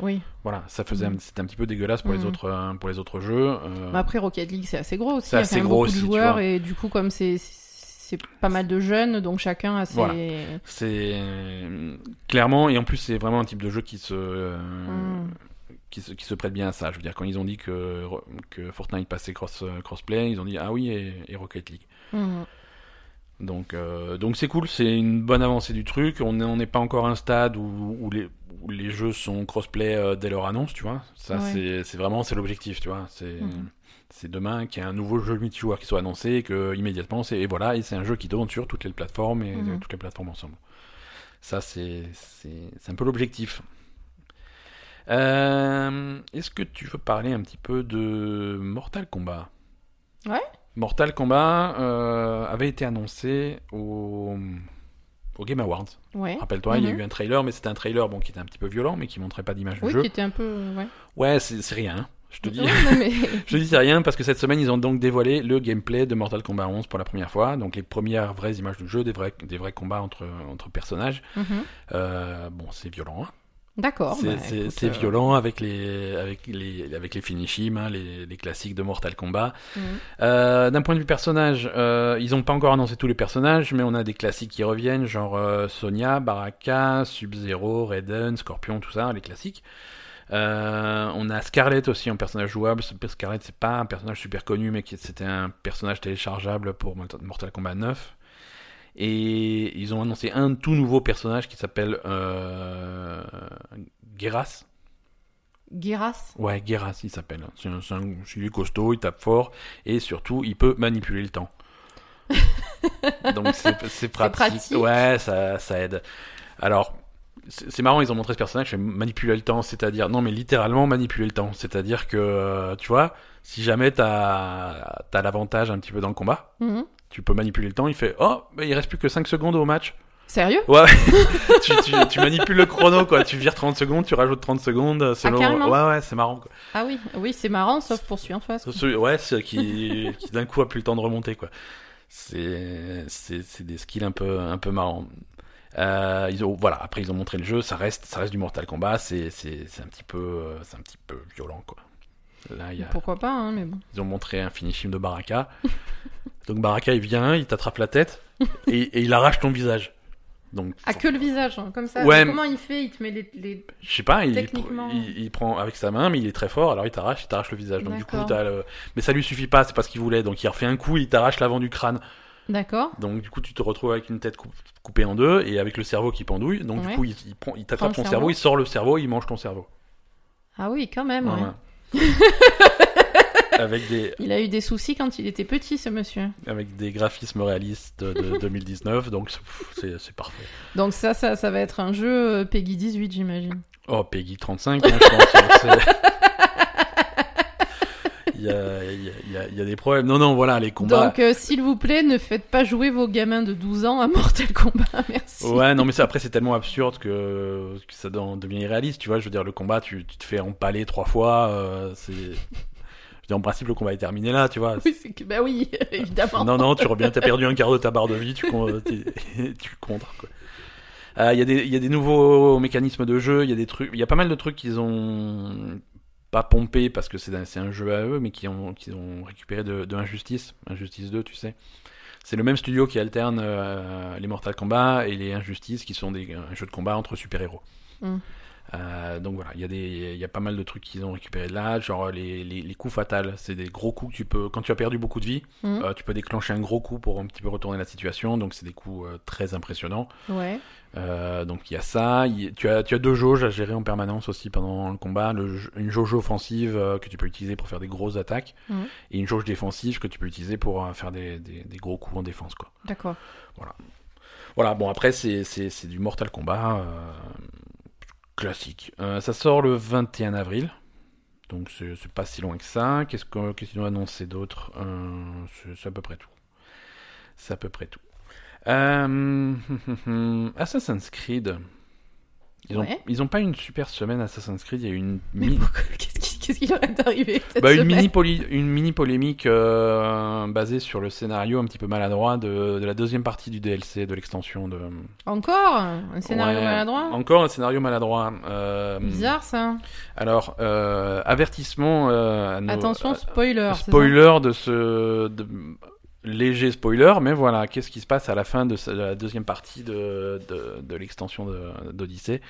Oui. Voilà, ça faisait, Mhm. un- c'était un petit peu dégueulasse pour les Mhm. autres euh, pour les autres jeux. Mais après, Rocket League, c'est assez gros aussi. C'est Il y a assez gros beaucoup aussi, de joueurs et du coup, comme c'est c'est pas mal de jeunes, donc chacun a ses. Voilà. C'est clairement et en plus c'est vraiment un type de jeu qui se euh, Mm. Qui se qui se prête bien à ça. Je veux dire quand ils ont dit que que Fortnite passait cross crossplay, ils ont dit ah oui et, et Rocket League. Mhm. Donc euh, donc c'est cool, c'est une bonne avancée du truc. On n'est pas encore à un stade où, où les où les jeux sont crossplay euh, dès leur annonce, tu vois. Ça Ouais. c'est vraiment c'est l'objectif, tu vois. C'est Mhm. demain qu'il y ait un nouveau jeu multijoueur qui soit annoncé et que immédiatement c'est et voilà et c'est un jeu qui tourne sur toutes les plateformes et Mhm. toutes les plateformes ensemble. Ça c'est un peu l'objectif. Euh, Est-ce que tu veux parler un petit peu de Mortal Kombat? Ouais. Mortal Kombat euh, avait été annoncé au, au Game Awards. Ouais. Rappelle-toi, il y a Mhm. eu un trailer, mais c'était un trailer bon, qui était un petit peu violent, mais qui montrait pas d'image du Oui, jeu. qui était un peu. Ouais. Ouais, c'est rien. hein. Je te dis. Non, [LAUGHS] mais... Je te dis c'est rien parce que cette semaine ils ont donc dévoilé le gameplay de Mortal Kombat 11 pour la première fois, donc les premières vraies images du jeu, des vrais, des vrais combats entre, entre personnages. Mhm. Euh, bon, c'est violent, hein. D'accord. c'est bah, euh, violent avec les avec les avec les finishim, hein, les, les classiques de Mortal Kombat. mhm. Euh, D'un point de vue personnage, euh, ils ont pas encore annoncé tous les personnages, mais on a des classiques qui reviennent, genre euh, Sonya, Baraka, Sub-Zero, Raiden, Scorpion, tout ça, les classiques. Euh, on a Scarlet aussi en personnage jouable. Scarlet, c'est pas un personnage super connu, mais c'était un personnage téléchargeable pour Mortal Kombat 9. Et ils ont annoncé un tout nouveau personnage qui s'appelle euh, Geras. Geras. Ouais, Geras, il s'appelle. C'est un, un- costaud, il tape fort, et surtout, il peut manipuler le temps. [LAUGHS] Donc c'est pratique. pratique. Ouais, ça, ça aide. Alors, c'est marrant, ils ont montré ce personnage, manipuler le temps, c'est-à-dire, non mais littéralement manipuler le temps. C'est-à-dire que, euh, tu vois, si jamais t'as as, l'avantage un petit peu dans le combat, Mhm. Tu peux manipuler le temps, il fait, oh, bah, il reste plus que 5 secondes au match. Sérieux? Ouais, [LAUGHS] tu, tu, tu manipules le chrono, quoi. Tu vires 30 secondes, tu rajoutes 30 secondes selon. carrément ouais, ouais, c'est marrant, quoi. Ah oui, oui, c'est marrant, sauf pour celui en face. quoi. Ouais, c'est qui, qui d'un coup a plus le temps de remonter, quoi. C'est, des skills un peu, un peu marrants. Euh, ils ont, voilà, après ils ont montré le jeu, ça reste, ça reste du Mortal Kombat, c'est, un petit peu, euh, c'est un petit peu violent, quoi. Là, y a, Pourquoi pas, hein, mais bon. ils ont montré un finishing de Baraka. [LAUGHS] Donc Baraka, il vient, il t'attrape la tête [LAUGHS] et, et il arrache ton visage. Donc, Ah, que le visage, hein, comme ça. Ouais, Comment il fait? Il te met les. les- je sais pas, il, Techniquement. il, il prend avec sa main, mais il est très fort, alors il t'arrache, il t'arrache le visage. Donc du coup, t'as le... mais ça lui suffit pas, c'est pas ce qu'il voulait. Donc il refait un coup, il t'arrache l'avant du crâne. D'accord. Donc du coup, tu te retrouves avec une tête coup- coupée en deux et avec le cerveau qui pendouille. Donc Ouais. du coup, il, il il t'attrape ton cerveau, cerveau. il sort le cerveau, il mange ton cerveau. Ah oui, quand même. Voilà. ouais. [LAUGHS] avec des Il a eu des soucis quand il était petit, ce monsieur. avec des graphismes réalistes de 2019, [LAUGHS] donc c'est- parfait. Donc ça, ça, ça va être un jeu euh, Peggy 18, j'imagine. Oh, Peggy 35, hein, je pense. [LAUGHS] Il y a, il y, a, il y a- des problèmes. Non, non, voilà, les combats. Donc, euh, s'il vous plaît, ne faites pas jouer vos gamins de 12 ans à Mortal Kombat, [LAUGHS] merci. Ouais, non, mais ça, après, c'est tellement absurde que, que ça en devient irréaliste, tu vois. Je veux dire, le combat, tu, tu te fais empaler trois fois, euh, c'est. Je En principe, le combat est terminé là, tu vois. Oui, c'est que, bah oui, [LAUGHS] évidemment. Non, non, tu reviens, t'as perdu un quart de ta barre de vie, tu, t'es- [LAUGHS] tu contres. quoi. Euh, Il y, a des- il y a des nouveaux mécanismes de jeu, il y a des trucs, il y a pas mal de trucs qu'ils ont pas pompé parce que c'est un, jeu à eux, mais qui ont, qu'ils ont récupéré de, de Injustice, Injustice 2, tu sais. C'est le même studio qui alterne euh, les Mortal Kombat et les Injustice, qui sont des un jeu de combat entre super-héros. Mm. Euh, donc voilà, il y, a des- il y a pas mal de trucs qu'ils ont récupéré là, genre les, les, les coups fatals, c'est des gros coups que tu peux, quand tu as perdu beaucoup de vie, Mhm. euh, tu peux déclencher un gros coup pour un petit peu retourner la situation, donc c'est des coups euh, très impressionnants. Ouais. Euh, donc il y a ça, tu, as, tu as deux jauges à gérer en permanence aussi pendant le combat, le une jauge offensive euh, que tu peux utiliser pour faire des grosses attaques, Mhm. et une jauge défensive que tu peux utiliser pour euh, faire des, des, des gros coups en défense. Quoi. D'accord. Voilà, bon après c'est, c'est, c'est du Mortal Kombat euh, classique. Euh, ça sort le 21 avril, donc c'est, pas si loin que ça. Qu'est-ce, que, qu'est-ce qu'ils ont annoncé d'autre? Euh, c'est, c'est à peu près tout. C'est à peu près tout. Euh, [LAUGHS] Assassin's Creed. Ils ont, Ouais. ils ont pas une super semaine Assassin's Creed, il y a eu une mini, [LAUGHS] qu'est-ce leur est arrivé cette bah, une semaine mini, poly- une mini polémique euh, basée sur le scénario un petit peu maladroit de, de la deuxième partie du DLC, de l'extension de, Encore Un scénario Ouais, maladroit Encore un scénario maladroit. Euh, Bizarre ça. Alors, euh, avertissement à nos- Attention, spoiler. spoiler de ce de- léger spoiler, mais voilà, qu'est-ce qui se passe à la fin de, la deuxième partie de, l'extension d'Odyssée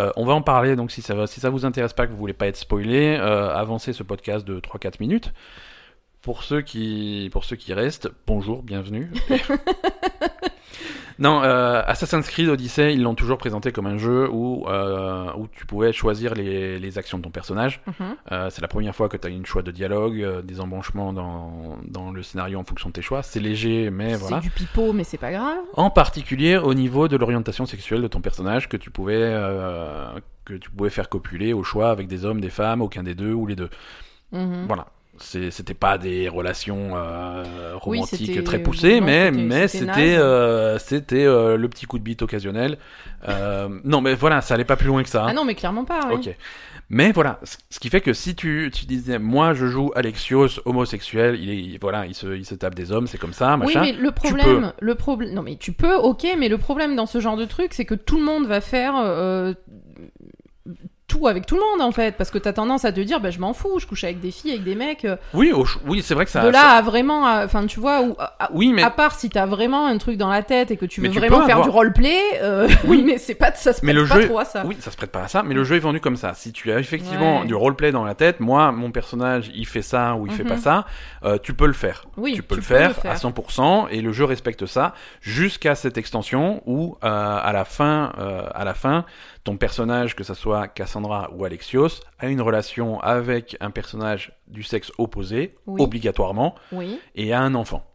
Euh, on va en parler, donc si ça, si ça vous intéresse pas, que vous voulez pas être spoilé, euh, avancez ce podcast de 3-4 minutes. Pour ceux qui restent, bonjour, bienvenue. [LAUGHS] non, euh, Assassin's Creed Odyssey, ils l'ont toujours présenté comme un jeu où, euh, où tu pouvais choisir les, les actions de ton personnage. Mhm. Euh, c'est la première fois que tu as une choix de dialogue, euh, des embranchements dans, dans le scénario en fonction de tes choix. C'est léger, mais C'est voilà. du pipeau, mais c'est pas grave. En particulier au niveau de l'orientation sexuelle de ton personnage que tu pouvais euh, que tu pouvais faire copuler au choix avec des hommes, des femmes, aucun des deux ou les deux. Mhm. Voilà. C'était pas des relations euh, Oui, romantiques très poussées, non, mais c'était- mais c'était c'était euh, c'était euh, le petit coup de bite occasionnel. [LAUGHS] Non, mais voilà, ça allait pas plus loin que ça. Ah non, mais clairement pas. oui. Ok. Mais voilà, ce qui fait que si tu, tu disais, moi je joue Alexios homosexuel, il est, il- voilà, il se, il se tape des hommes, c'est comme ça, Oui, machin. mais le problème, le problème, non mais tu peux, ok, mais le problème dans ce genre de truc, c'est que tout le monde va faire tout avec tout le monde en fait, parce que t'as tendance à te dire, bah je m'en fous, je couche avec des filles, avec des mecs. euh, Oui, oui, c'est vrai que ça. de là ça- à vraiment, enfin tu vois, ou, à, Oui, mais à part si t'as vraiment un truc dans la tête et que tu Mais veux vraiment faire avoir- du roleplay, euh, [LAUGHS] Oui. mais c'est pas, ça se Mais prête le pas jeu- trop à ça. oui, ça se prête pas à ça. Mais le jeu est vendu comme ça. Si tu as effectivement Ouais. du roleplay dans la tête, moi, mon personnage, il fait ça ou il fait Mhm. pas ça, euh, tu peux le faire. Oui, tu peux le faire, à faire. 100% et le jeu respecte ça jusqu'à cette extension où euh, à la fin euh, à la fin ton personnage que ça soit Cassandra ou Alexios a une relation avec un personnage du sexe opposé Oui. obligatoirement Oui. et a un enfant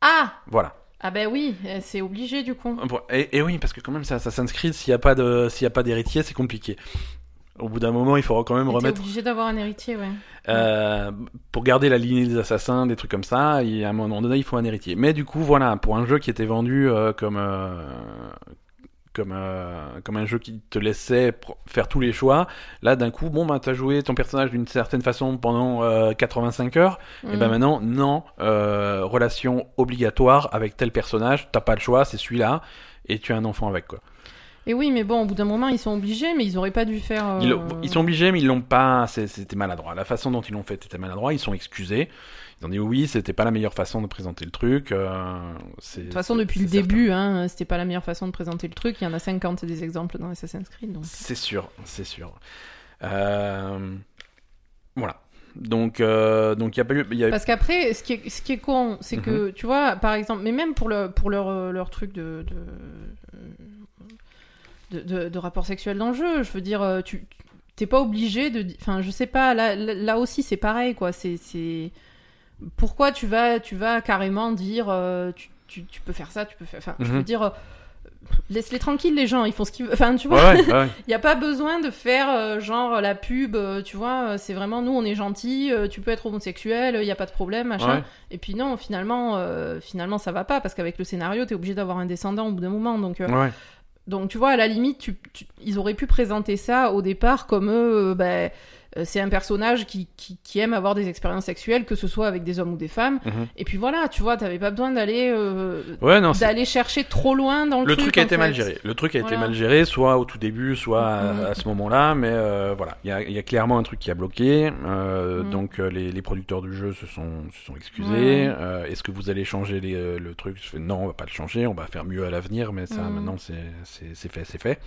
Ah, voilà ah ben oui, euh, c'est obligé du coup. Et, et oui parce que quand même c'est Assassin's Creed s'il y a pas de s'il y a pas d'héritier c'est compliqué au bout d'un moment il faudra quand même T'es remettre obligé d'avoir un héritier, ouais. Euh, pour garder la lignée des assassins, des trucs comme ça, et à un moment donné, il faut un héritier. Mais du coup, voilà, pour un jeu qui était vendu euh, comme euh, comme euh, comme un jeu qui te laissait faire tous les choix, là d'un coup, bon, bah t'as joué ton personnage d'une certaine façon pendant euh, 85 heures, et ben Mm. maintenant, non, euh, relation obligatoire avec tel personnage, t'as pas le choix, c'est celui-là, et tu as un enfant avec quoi. Et oui, mais bon, au bout d'un moment, ils sont obligés, mais ils auraient pas dû faire. euh, Ils, ils sont obligés, mais ils l'ont pas. C'était maladroit. La façon dont ils l'ont fait était maladroit. Ils sont excusés. Ils ont dit oui, c'était pas la meilleure façon de présenter le truc. euh, De toute façon, depuis le certain. début, hein, c'était pas la meilleure façon de présenter le truc. Il y en a 50 des exemples dans Assassin's Creed. C'est sûr, c'est sûr. Euh, Voilà. Donc, euh, donc il y a pas eu. il Y a... Parce qu'après, ce qui est, ce qui est con, c'est Mhm. que, tu vois, par exemple, mais même pour, le, pour leur, leur truc de, de, de, de rapport sexuel dans le jeu, je veux dire, tu t'es pas obligé de. Enfin, je sais pas, là, là, là aussi, c'est pareil, quoi. C'est. Pourquoi tu vas, tu vas carrément dire, euh, tu, tu, tu peux faire ça, tu peux faire. Enfin, je veux Mhm. dire. euh, Laisse-les tranquilles, les gens, ils font ce qu'ils veulent. Enfin, tu vois, Ouais, ouais, ouais. [LAUGHS] Il n'y a pas besoin de faire euh, genre la pub, tu vois, c'est vraiment nous on est gentils, tu peux être homosexuel, il n'y a pas de problème, machin. Et puis non, finalement, finalement ça va pas parce qu'avec le scénario, t'es obligé d'avoir un descendant au bout d'un moment. Donc, donc tu vois, à la limite, tu, tu- ils auraient pu présenter ça au départ comme euh, ben, c'est un personnage qui, qui, qui aime avoir des expériences sexuelles, que ce soit avec des hommes ou des femmes. Mhm. Et puis voilà, tu vois, t'avais pas besoin d'aller euh, Ouais, non, c'est- d'aller chercher trop loin dans le, le truc a été fait. mal géré. Le truc a été mal géré, soit au tout début, soit à, Mhm. à ce moment-là, mais euh, voilà, il y a, y a clairement un truc qui a bloqué. euh, Mhm. Donc euh, les, les producteurs du jeu se sont, se sont excusés. Euh, Est-ce que vous allez changer les, euh, le truc? Je fais non, on va pas le changer, on va faire mieux à l'avenir, mais ça maintenant c'est c'est- c'est fait, c'est fait.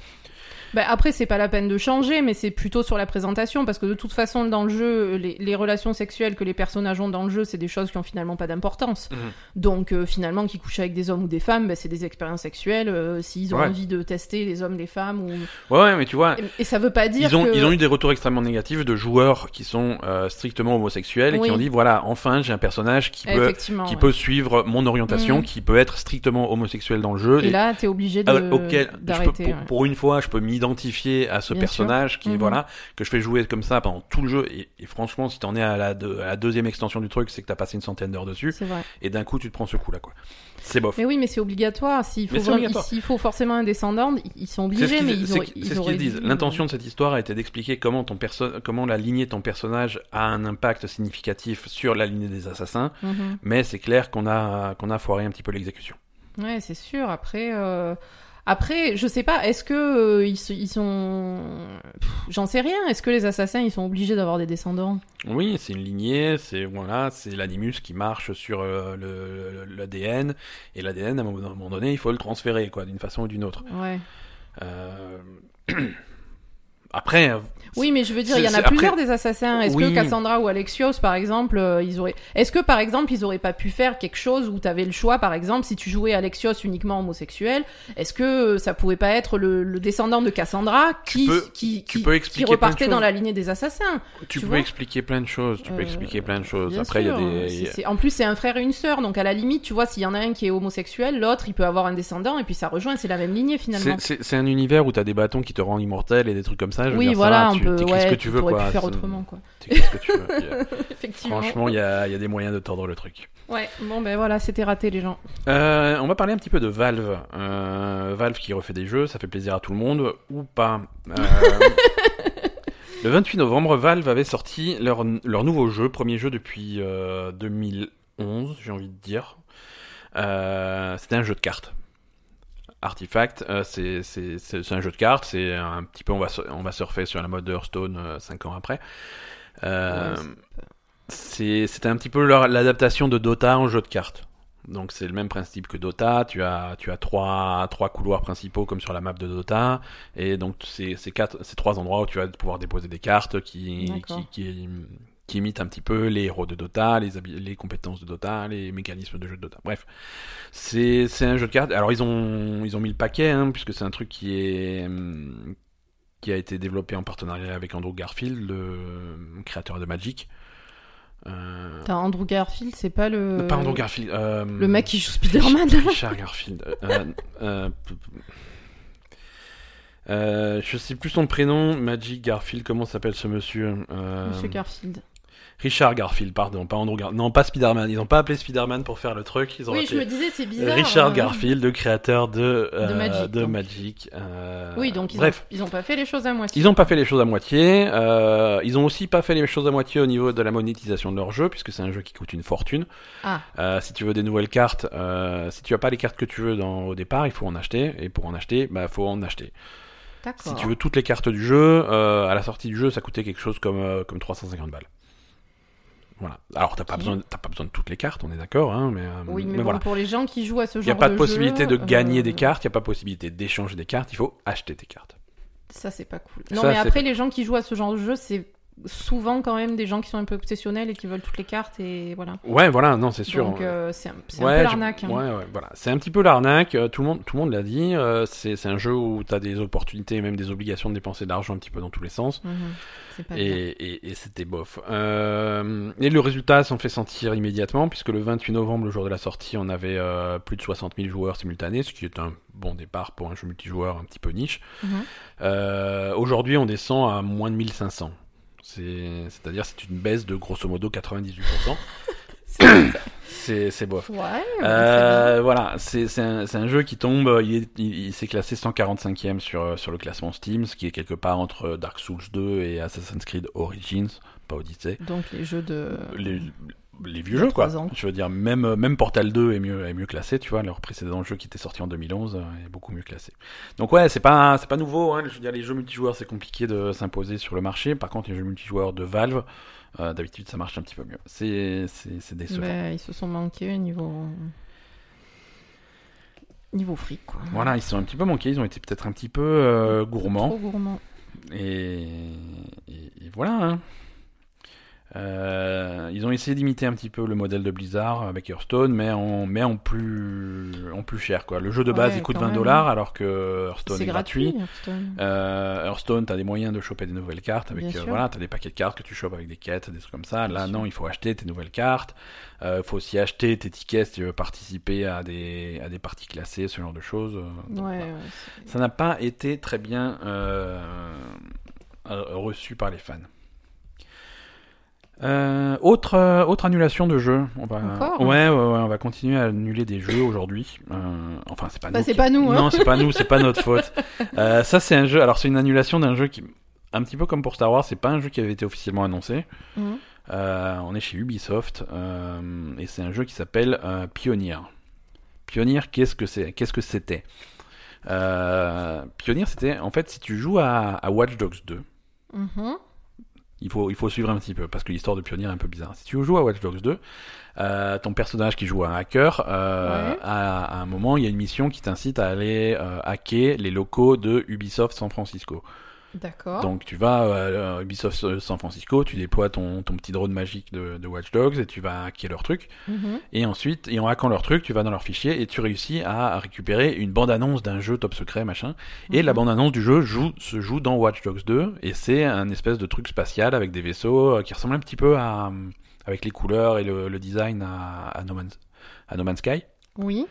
Bah, après, c'est pas la peine de changer, mais c'est plutôt sur la présentation, parce que de toute façon, dans le jeu, les, les relations sexuelles que les personnages ont dans le jeu, c'est des choses qui ont finalement pas d'importance. Mhm. Donc, euh, finalement, qu'ils couchent avec des hommes ou des femmes, bah, c'est des expériences sexuelles. euh, S'ils ont Ouais. envie de tester les hommes, les femmes, ou... Ouais, ouais, mais tu vois, et, et ça veut pas dire Ils ont, que... ils ont eu des retours extrêmement négatifs de joueurs qui sont euh, strictement homosexuels et Oui. qui ont dit voilà, enfin j'ai un personnage qui peut, qui ouais. peut suivre mon orientation, Mhm. qui peut être strictement homosexuel dans le jeu. Et là, t'es obligé de... Ah, auquel je peux- pour, pour une fois, je peux m'identifier à ce Bien personnage qui Mhm. voilà que je fais jouer comme ça pendant tout le jeu. Et, et franchement, si t'en es à la, deux- à la deuxième extension du truc, c'est que t'as passé une centaine d'heures dessus. Et d'un coup, tu te prends ce coup-là, quoi. C'est bof. Mais oui, mais c'est obligatoire. S'il faut, Mais c'est vraiment- obligatoire. s'il faut forcément un descendant, ils- sont obligés, mais ils auraient, ils disent. L'intention de cette histoire a été d'expliquer comment ton perso comment la lignée de ton personnage a un impact significatif sur la lignée des assassins. Mhm. Mais c'est clair qu'on a qu'on a foiré un petit peu l'exécution. Ouais, c'est sûr. Après, euh, après, je sais pas. Est-ce que euh, ils, sont, j'en sais rien. Est-ce que les assassins ils sont obligés d'avoir des descendants? Oui, c'est une lignée, c'est voilà, c'est l'animus qui marche sur euh, l'ADN et l'ADN à un moment donné, il faut le transférer quoi, d'une façon ou d'une autre. Ouais. Euh, [CLEARS THROAT] Après, Oui, mais je veux dire, il y en a après- plusieurs des assassins. Est-ce Oui. que Cassandra ou Alexios, par exemple, euh, ils auraient. Est-ce que, par exemple, ils auraient pas pu faire quelque chose où t'avais le choix, par exemple, si tu jouais Alexios uniquement homosexuel, est-ce que euh, ça pouvait pas être le, le descendant de Cassandra qui, peux- qui, qui, repartait dans la lignée des assassins tu, tu peux expliquer plein de choses, tu peux Euh, expliquer plein de choses. Après, il y a des En plus, c'est un frère et une sœur, donc à la limite, tu vois, s'il y en a un qui est homosexuel, l'autre, il peut avoir un descendant, et puis ça rejoint, c'est la même lignée finalement. c'est- un univers où t'as des bâtons qui te rendent immortel et des trucs comme ça. Je Oui, dire, voilà, tu t'écris Ouais, ce que tu veux pourrais quoi. pu faire c'est- autrement, quoi. t'écris ce que tu veux. [LAUGHS] Effectivement. Franchement, il y a, il y a des moyens de tordre le truc. Ouais, bon, ben voilà, c'était raté, les gens. Euh, on va parler un petit peu de Valve. Euh, Valve qui refait des jeux, ça fait plaisir à tout le monde, ou pas. Euh, [LAUGHS] le 28 novembre, Valve avait sorti leur, leur nouveau jeu, premier jeu depuis euh, 2011, j'ai envie de dire. C'était un jeu de cartes. Artifact, euh, c'est c'est- c'est- c'est un jeu de cartes, c'est un petit peu, on va, on va surfer sur la mode de Hearthstone 5 ans après. Euh, Ouais, c'est c'était un petit peu leur- l'adaptation de Dota en jeu de cartes. Donc c'est le même principe que Dota. Tu as tu as trois trois couloirs principaux comme sur la map de Dota et donc c'est c'est quatre c'est trois endroits où tu vas pouvoir déposer des cartes qui, qui qui imitent un petit peu les héros de Dota, les compétences de Dota, les mécanismes de jeu de Dota. Bref, c'est un jeu de cartes. Alors ils ont ils ont mis le paquet hein, puisque c'est un truc qui est hum, qui a été développé en partenariat avec Andrew Garfield, le créateur de Magic. Euh, T'as Andrew Garfield, c'est pas le. pas Andrew Garfield. euh, Le mec qui joue Spider-Man. Richard Garfield. Euh, euh, euh, je sais plus son prénom. Magic Garfield. Comment s'appelle ce monsieur Monsieur Garfield. Richard Garfield, pardon, pas Andrew Garfield. Non, pas Spider-Man. Ils ont pas appelé Spider-Man pour faire le truc. Ils ont Oui, je me disais, c'est bizarre. Richard hein. Garfield, le créateur de, euh, Magic, de donc. Magic. euh, Oui, donc ils, bref. ont, ils ont pas fait les choses à moitié. Ils ont pas fait les choses à moitié. Euh, ils ont aussi pas fait les choses à moitié au niveau de la monétisation de leur jeu, puisque c'est un jeu qui coûte une fortune. Ah, si tu veux des nouvelles cartes, si tu as pas les cartes que tu veux dans, au départ, il faut en acheter. Et pour en acheter, bah faut en acheter. d'accord. Si tu veux toutes les cartes du jeu, à la sortie du jeu, ça coûtait quelque chose comme comme 350 balles. Voilà. Alors t'as pas besoin, de- t'as pas besoin de toutes les cartes, on est d'accord, hein, mais, euh, Oui, mais, mais bon, voilà. pour les gens qui jouent à ce Il genre n'y a pas de jeu, possibilité de gagner euh, des cartes, il n'y a pas possibilité d'échanger des cartes, il faut acheter tes cartes. Ça, c'est pas cool. Non, Ça, mais après, les gens qui jouent à ce genre de jeu, c'est souvent quand même des gens qui sont un peu obsessionnels et qui veulent toutes les cartes et voilà. Ouais, voilà, non, c'est sûr. Donc, euh, c'est un, c'est Ouais, un peu l'arnaque. hein. Ouais, ouais, voilà. C'est un petit peu l'arnaque. euh, Tout le monde, tout le monde l'a dit. euh, c'est c'est un jeu où tu as des opportunités et même des obligations de dépenser de l'argent un petit peu dans tous les sens. Mhm. C'est pas. Et, et, et c'était bof. Euh, et le résultat s'en fait sentir immédiatement, puisque le 28 novembre, le jour de la sortie, on avait euh, plus de 60 000 joueurs simultanés, ce qui est un bon départ pour un jeu multijoueur un petit peu niche. Mhm. Aujourd'hui, on descend à moins de 1500. C'est- C'est-à-dire, c'est une baisse de grosso modo 98%. [COUGHS] C'est- bof. ouais, Euh, voilà, c'est c'est un, un jeu qui tombe, il, est- il, s'est classé 145e sur, sur le classement Steam, ce qui est quelque part entre Dark Souls 2 et Assassin's Creed Origins, pas Odyssey. Donc les jeux de. Les, les vieux jeux, quoi. ans. Je veux dire, même, même Portal 2 est mieux, est mieux classé, tu vois, leur précédent jeu qui était sorti en 2011 euh, est beaucoup mieux classé. Donc ouais, c'est pas, c'est pas nouveau, hein. je veux dire, les jeux multijoueurs, c'est compliqué de s'imposer sur le marché. Par contre, les jeux multijoueurs de Valve, euh, d'habitude, ça marche un petit peu mieux. C'est, c'est, c'est décevant. Ben, ils se sont manqués niveau. Niveau fric, quoi. Voilà, ils se sont un petit peu manqués, ils ont été peut-être un petit peu euh, gourmands. Trop gourmand. Et, et- et voilà. hein. Euh, ils ont essayé d'imiter un petit peu le modèle de Blizzard avec Hearthstone, mais en, mais en, plus, en plus cher. Quoi. Le jeu de base Ouais, il coûte quand 20 même. dollars alors que Hearthstone est gratuit. Hearthstone. Euh, Hearthstone, t'as des moyens de choper des nouvelles cartes avec euh, voilà, t'as des paquets de cartes que tu chopes avec des quêtes, des trucs comme ça. Bien Là, sûr. non, il faut acheter tes nouvelles cartes. Euh, Il faut aussi acheter tes tickets si tu veux participer à des à des parties classées, ce genre de choses. Euh, donc, Ouais, voilà. ouais, Ça n'a pas été très bien euh, euh, reçu par les fans. Euh, autre, euh, autre annulation de jeu. On va, Encore ouais, ouais, ouais, on va continuer à annuler des jeux aujourd'hui. Euh, enfin, c'est pas Bah, nous. qui- pas nous, hein. Non, c'est pas nous, c'est pas notre faute. [LAUGHS] Ça, c'est un jeu. Alors, c'est une annulation d'un jeu qui, un petit peu comme pour Star Wars, c'est pas un jeu qui avait été officiellement annoncé. Euh, on est chez Ubisoft et c'est un jeu qui s'appelle Pioneer. Pioneer, qu'est-ce que c'est Qu'est-ce que c'était? Pioneer, c'était en fait si tu joues à, à Watch Dogs 2, Mhm. Il faut, il faut suivre un petit peu parce que l'histoire de Pioneer est un peu bizarre. Si tu joues à Watch Dogs 2, euh, ton personnage qui joue un hacker, euh, Ouais. à, à un moment, il y a une mission qui t'incite à aller euh, hacker les locaux de Ubisoft San Francisco. D'accord. Donc tu vas à Ubisoft euh, San Francisco, tu déploies ton, ton petit drone magique de, de Watch Dogs et tu vas hacker leur truc. Mhm. Et ensuite, et en hackant leur truc, tu vas dans leur fichier et tu réussis à récupérer une bande-annonce d'un jeu top secret, machin. Et Mhm. la bande-annonce du jeu joue, se joue dans Watch Dogs 2 et c'est un espèce de truc spatial avec des vaisseaux euh, qui ressemble un petit peu à, avec les couleurs et le, le design à, à, no Man's, à No Man's Sky. Oui.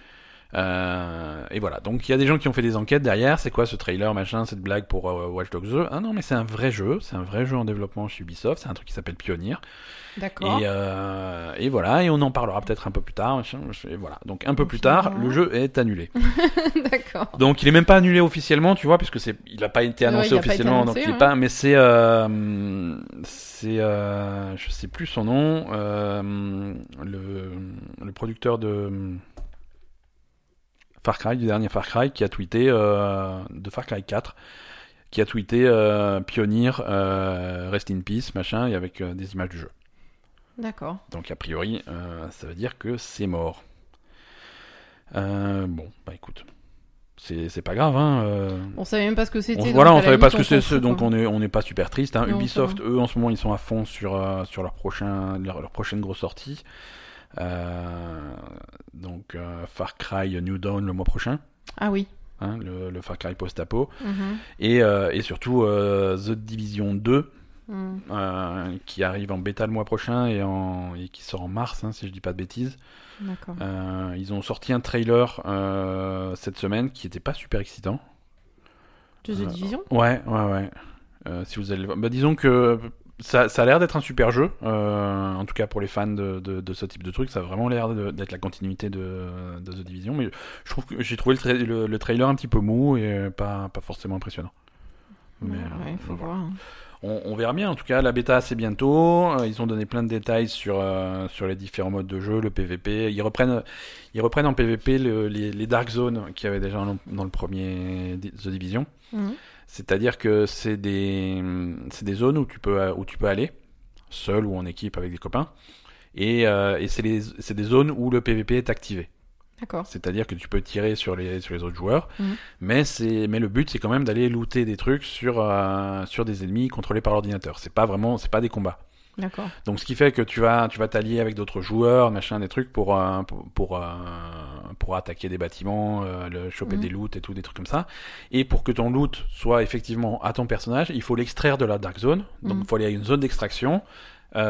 Euh, et voilà, donc il y a des gens qui ont fait des enquêtes derrière, c'est quoi ce trailer, machin, cette blague pour euh, Watch Dogs 2 Ah non, mais c'est un vrai jeu, c'est un vrai jeu en développement chez Ubisoft, c'est un truc qui s'appelle Pioneer. D'accord. Et, euh, et voilà, et on en parlera peut-être un peu plus tard. et voilà, donc un peu plus tard, le jeu est annulé. [LAUGHS] D'accord. Donc il est même pas annulé officiellement, tu vois, puisque c'est, il n'a pas été Ouais, annoncé il a pas été officiellement, annoncé, donc il est ouais. pas. Mais c'est, euh, c'est, euh, je sais plus son nom, euh, le, le producteur de Far Cry, du dernier Far Cry, qui a tweeté euh, de Far Cry 4, qui a tweeté euh, Pioneer, euh, Rest in Peace, machin, et avec euh, des images du jeu. D'accord. Donc a priori, euh, ça veut dire que c'est mort. Euh, bon, bah écoute, c'est pas grave. Hein, On savait même pas ce que c'était. voilà, on savait pas ce que c'est, donc on est on n'est pas super triste. Hein. Ubisoft, eux, en ce moment, ils sont à fond sur sur leur prochain leur, leur prochaine grosse sortie. Euh, donc euh, Far Cry New Dawn le mois prochain, Ah oui. hein, le, le Far Cry post-apo, Mhm. et, euh, et surtout The Division 2 Mhm. euh, qui arrive en bêta le mois prochain et, en, et qui sort en mars, hein, si je dis pas de bêtises. Euh, ils ont sorti un trailer euh, cette semaine qui était pas super excitant. De The Division? Ouais, ouais, ouais. Si vous allez, bah, disons que ça, ça a l'air d'être un super jeu. euh, en tout cas pour les fans de, de, de ce type de truc, ça a vraiment l'air d'être la continuité de, de The Division. Mais je trouve que j'ai trouvé le, tra- le, le trailer un petit peu mou et pas, pas forcément impressionnant. Mais, Ouais, euh, il faut voilà. voir. On, on verra bien. En tout cas, la bêta c'est bientôt. Euh, Ils ont donné plein de détails sur euh, sur les différents modes de jeu, le PVP. Ils reprennent ils reprennent en PVP le- les, les Dark Zones qu'il y avait déjà dans, le premier The Division. Mhm. C'est-à-dire que c'est des c'est des zones où tu peux où tu peux aller seul ou en équipe avec des copains. Et, euh, et c'est les- c'est des zones où le PVP est activé. D'accord. C'est-à-dire que tu peux tirer sur les, sur les autres joueurs, Mhm. mais, c'est, mais le but c'est quand même d'aller looter des trucs sur, euh, sur des ennemis contrôlés par l'ordinateur. C'est pas vraiment, c'est pas des combats. D'accord. Donc ce qui fait que tu vas, tu vas t'allier avec d'autres joueurs, machin, des trucs pour, euh, pour, pour, euh, pour attaquer des bâtiments, euh, le, choper Mhm. des loots et tout, des trucs comme ça. Et pour que ton loot soit effectivement à ton personnage, il faut l'extraire de la dark zone. Donc il Mhm. faut aller à une zone d'extraction.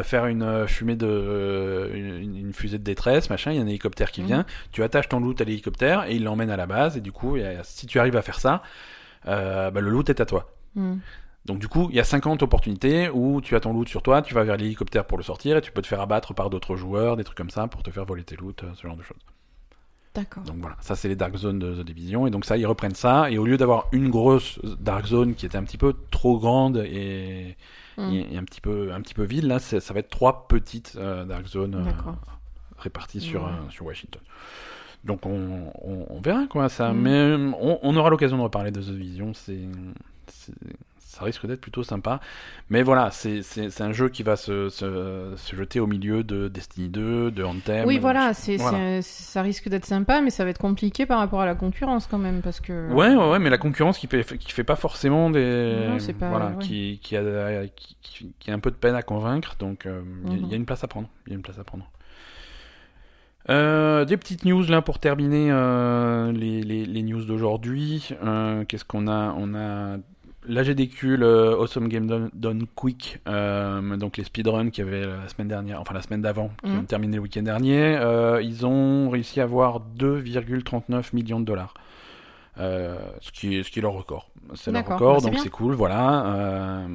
faire une fumée de une, une fusée de détresse machin il y a un hélicoptère qui Mhm. vient tu attaches ton loot à l'hélicoptère et il l'emmène à la base et du coup a- si tu arrives à faire ça bah, le loot est à toi. Donc du coup, il y a 50 opportunités où tu as ton loot sur toi, tu vas vers l'hélicoptère pour le sortir et tu peux te faire abattre par d'autres joueurs, des trucs comme ça pour te faire voler tes loots, euh, ce genre de choses. D'accord. Donc voilà, ça c'est les Dark Zones de The Division et donc ça ils reprennent ça et au lieu d'avoir une grosse Dark Zone qui était un petit peu trop grande et, Mm. et- et un petit peu un petit peu vide là, ça va être trois petites euh, Dark Zones euh, réparties sur euh, sur Washington. Donc on, on, on verra quoi ça, Mm. mais euh, on, on aura l'occasion de reparler de The Division, c'est- ça risque d'être plutôt sympa. Mais voilà, c'est un jeu qui va se, se, se jeter au milieu de Destiny 2, de Anthem. Oui, voilà, c'est, voilà. c'est- ça risque d'être sympa, mais ça va être compliqué par rapport à la concurrence quand même, parce que. Ouais, ouais, ouais, mais la concurrence qui fait, qui fait pas forcément des. Non, c'est pas- Voilà, ouais. qui, qui, a, qui, a un peu de peine à convaincre, donc euh, il y a- y, Mhm. a une place à prendre. Il y a une place à prendre. Euh, des petites news là pour terminer euh, les, les, les news d'aujourd'hui. Euh, Qu'est-ce qu'on a? On a la GDQ, le Awesome Game Done, Done Quick, euh, donc les speedruns qui avaient la semaine dernière, enfin la semaine d'avant, qui Mhm. ont terminé le week-end dernier. euh, ils ont réussi à avoir 2,39 millions de dollars. Euh, ce, qui est, ce qui est leur record. C'est leur record, bah, donc c'est cool, voilà.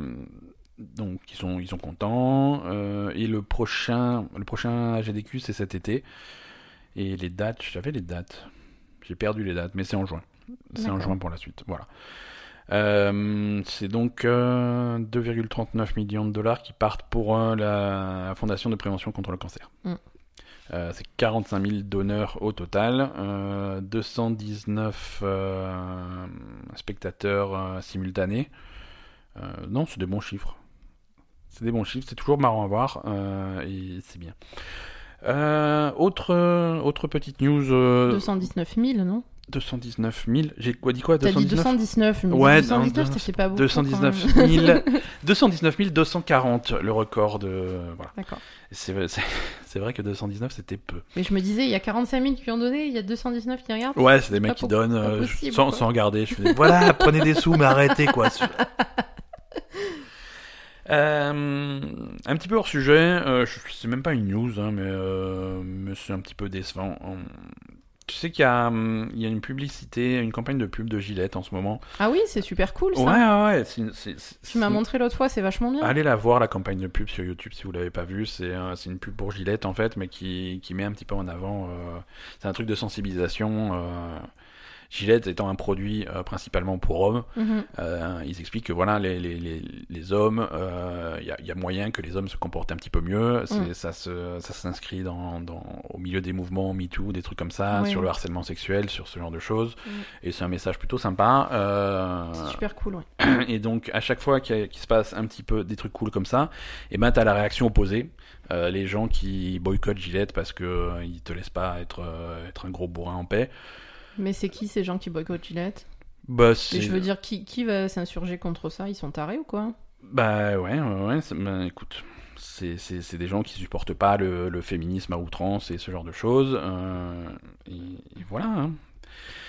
Donc ils sont, ils sont contents. Et le prochain, le prochain GDQ, c'est cet été. Et les dates, j'avais les dates. J'ai perdu les dates, mais c'est en juin. C'est en juin pour la suite, voilà. Euh, c'est donc euh, 2,39 millions de dollars qui partent pour euh, la Fondation de prévention contre le cancer. Mm. Euh, c'est 45 000 donneurs au total, euh, 219 euh, spectateurs euh, simultanés. Euh, non, c'est des bons chiffres. C'est des bons chiffres, c'est toujours marrant à voir euh, et c'est bien. Euh, autre, autre petite news. euh, 219 000, non? 219 000. J'ai quoi dit quoi T'as dit 219, je me dis Ouais, 219, non, ça fait pas beaucoup. 219 quand même. 000, 219 240, le record de. Voilà. D'accord. C'est vrai que 219 c'était peu. Mais je me disais, il y a 45 000 qui ont donné, il y a 219 qui regardent. Ouais, c'est des mecs qui donnent euh, possible, sans, sans regarder. Je fais, voilà, [LAUGHS] prenez des sous, mais arrêtez quoi. [LAUGHS] Euh, un petit peu hors sujet, euh, c'est même pas une news, hein, mais, euh, mais c'est un petit peu décevant. Tu sais qu'il y, a, hum, y a une publicité, une campagne de pub de Gillette en ce moment. Ah oui, c'est super cool ça. Ouais, ouais, ouais. Tu m'as montré l'autre fois, c'est vachement bien. Allez la voir, la campagne de pub sur YouTube si vous l'avez pas vue. C'est euh, c'est une pub pour Gillette en fait, mais qui, qui met un petit peu en avant. euh, c'est un truc de sensibilisation. euh, Gillette étant un produit euh, principalement pour hommes, Mhm. euh, ils expliquent que voilà, les, les, les, les hommes, il y, a, y a moyen que les hommes se comportent un petit peu mieux. C'est- Mm. Ça se- ça s'inscrit dans, dans, au milieu des mouvements MeToo, des trucs comme ça, Oui. sur le harcèlement sexuel, sur ce genre de choses. Mm. Et c'est un message plutôt sympa. euh, C'est super cool, ouais. [CLEARS THROAT] et donc, à chaque fois qu'il y se passe un petit peu des trucs cool comme ça, et ben, t'as la réaction opposée. Euh, les gens qui boycottent Gillette parce que euh, ils te laissent pas être, euh, être un gros bourrin en paix. Mais c'est qui ces gens qui boycottent Gillette Bah, c'est. je veux dire, qui, qui va s'insurger contre ça? Ils sont tarés ou quoi? Bah, ouais, ouais, ben, écoute, c'est c'est- c'est des gens qui supportent pas le, le féminisme à outrance et ce genre de choses. euh, et, et voilà. hein.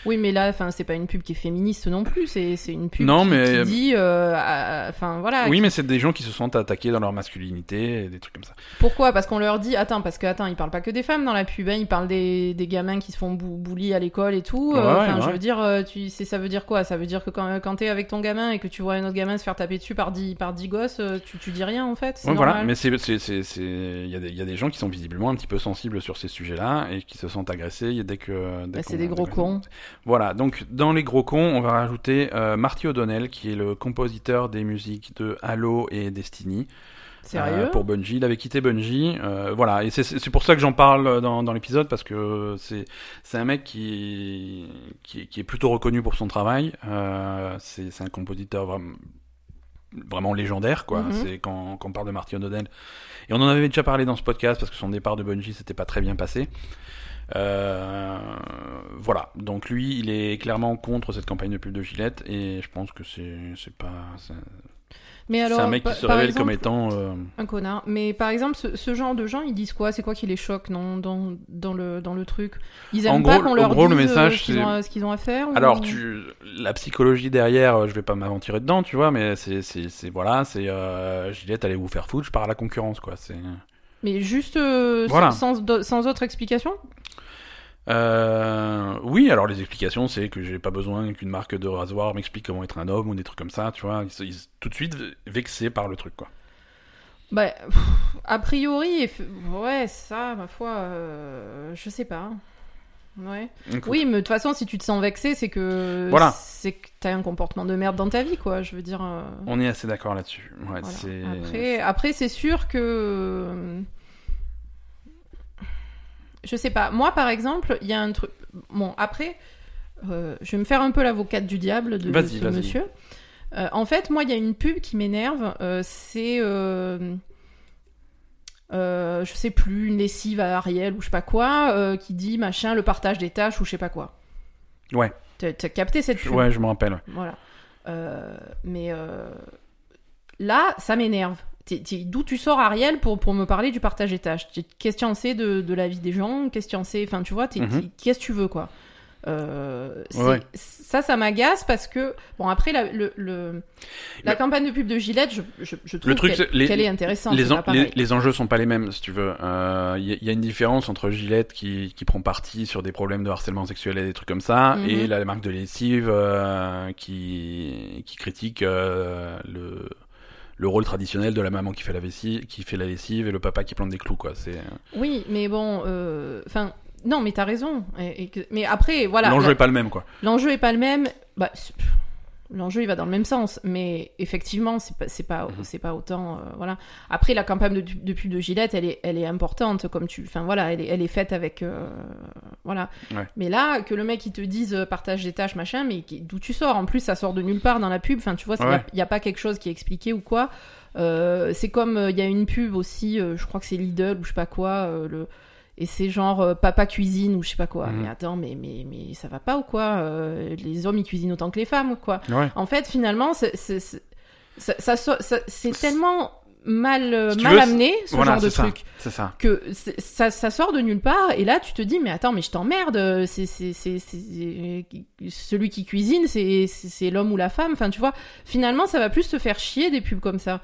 Oui, mais là, enfin, c'est pas une pub qui est féministe non plus. C'est une pub Non, qui, mais- qui dit, euh, enfin voilà. Oui, mais c'est des gens qui se sont attaqués dans leur masculinité et des trucs comme ça. Pourquoi? Parce qu'on leur dit, attends, parce que attends, ils parlent pas que des femmes dans la pub, hein, ils parlent des, des gamins qui se font bou bully à l'école et tout. euh, Ouais, je veux dire, euh, tu, ça veut dire quoi? Ça veut dire que quand, quand t'es avec ton gamin et que tu vois un autre gamin se faire taper dessus par 10 par dix gosses, euh, tu, tu dis rien en fait. Ouais, voilà, mais c'est, c'est, c'est, c'est- il y a des, il y a des gens qui sont visiblement un petit peu sensibles sur ces sujets-là et qui se sentent agressés dès que. Dès Bah, c'est des gros cons. Voilà, donc dans les gros cons, on va rajouter euh, Marty O'Donnell, qui est le compositeur des musiques de Halo et Destiny. Sérieux euh, Pour Bungie, il avait quitté Bungie. euh, voilà, et c'est, pour ça que j'en parle dans, dans l'épisode, parce que c'est, un mec qui, qui, est- qui est plutôt reconnu pour son travail. Euh, c'est, un compositeur vraiment, vraiment légendaire, quoi. Mhm. C'est quand, quand on parle de Marty O'Donnell. Et on en avait déjà parlé dans ce podcast, parce que son départ de Bungie, c'était pas très bien passé. Euh, voilà, donc lui, il est clairement contre cette campagne de pub de Gillette et je pense que c'est pas c'est Mais alors, c'est un mec qui se révèle exemple, comme étant euh, un connard. Mais par exemple, ce, ce genre de gens, ils disent quoi? C'est quoi qui les choque non, dans, dans, le, dans le truc? Ils aiment En pas gros- qu'on en leur gros, le dise euh, message, ce qu'ils c'est- ont, à- ont faire ou- alors tu la psychologie derrière, je vais pas m'aventurer dedans, tu vois, mais c'est c'est c'est voilà, c'est euh, Gillette allez vous faire foutre, je pars à la concurrence quoi, c'est Mais juste euh, Voilà. sans, sans, sans autre explication? Euh, oui, alors les explications, c'est que j'ai pas besoin qu'une marque de rasoir m'explique comment être un homme ou des trucs comme ça, tu vois. Ils, ils- tout de suite vexés par le truc, quoi. Bah, pff, a priori, ouais, ça, ma foi, euh, je sais pas. Ouais. Écoute. Oui, mais de toute façon, si tu te sens vexé, c'est que Voilà. c'est que t'as un comportement de merde dans ta vie, quoi. Je veux dire. euh, On est assez d'accord là-dessus. Ouais, voilà. c'est. Après, après, c'est sûr que. Je sais pas. Moi, par exemple, il y a un truc. Bon, après, euh, je vais me faire un peu l'avocate du diable de, ce monsieur. Euh, en fait, moi, il y a une pub qui m'énerve. euh, c'est. je sais plus, une lessive à Ariel ou je sais pas quoi, qui dit machin, le partage des tâches ou je sais pas quoi. Ouais. T'as capté cette pub? Ouais, je me rappelle. voilà. Mais là, ça m'énerve. D'où tu sors, Ariel, pour, pour me parler du partage des tâches? Qu'est-ce que tu en sais de, de la vie des gens? Qu'est-ce que tu en sais? Enfin, tu vois, Mhm. qu'est-ce que tu veux, quoi? Euh, Ouais. Ça, ça m'agace parce que, bon, après, la, le, le- la Le- campagne de pub de Gillette, je, je, je trouve qu'elle est intéressante. Les, en- les, les enjeux sont pas les mêmes, si tu veux. Il y, a- y a une différence entre Gillette qui, qui prend parti sur des problèmes de harcèlement sexuel et des trucs comme ça, Mhm. et la marque de lessive euh, qui, qui critique euh, le, le rôle traditionnel de la maman qui fait la lessive, qui fait la lessive et le papa qui plante des clous, quoi. C'est Oui, mais bon, euh, enfin, non, mais t'as raison. Et, et que- mais après, voilà. l'enjeu la- est pas le même, quoi. L'enjeu est pas le même. Bah, l'enjeu il va dans le même sens, mais effectivement c'est pas c'est pas Mhm. c'est pas autant euh, voilà. Après la campagne de, de pub de Gillette, elle est elle est importante comme tu enfin voilà, elle est elle est faite avec euh, voilà. Ouais. Mais là que le mec il te dise euh, partage des tâches machin, mais d'où tu sors? En plus ça sort de nulle part dans la pub. Enfin tu vois, il Ouais. y, a pas quelque chose qui est expliqué ou quoi. Euh, c'est comme il y a une pub aussi, euh, je crois que c'est Lidl ou je sais pas quoi. euh, le et c'est genre euh, papa cuisine ou je sais pas quoi. Mhm. Mais attends, mais, mais, mais ça va pas ou quoi Euh, Les hommes ils cuisinent autant que les femmes ou quoi Ouais. En fait, finalement, c'est, c'est, c'est- ça, ça, ça- ça- c'est tellement mal, euh, Si mal veux, amené ce Voilà, genre de c'est ça. truc que ça, ça sort de nulle part et là tu te dis mais attends mais je t'emmerde c'est, c'est, c'est, c'est- celui qui cuisine c'est l'homme ou la femme enfin tu vois finalement ça va plus te faire chier des pubs comme ça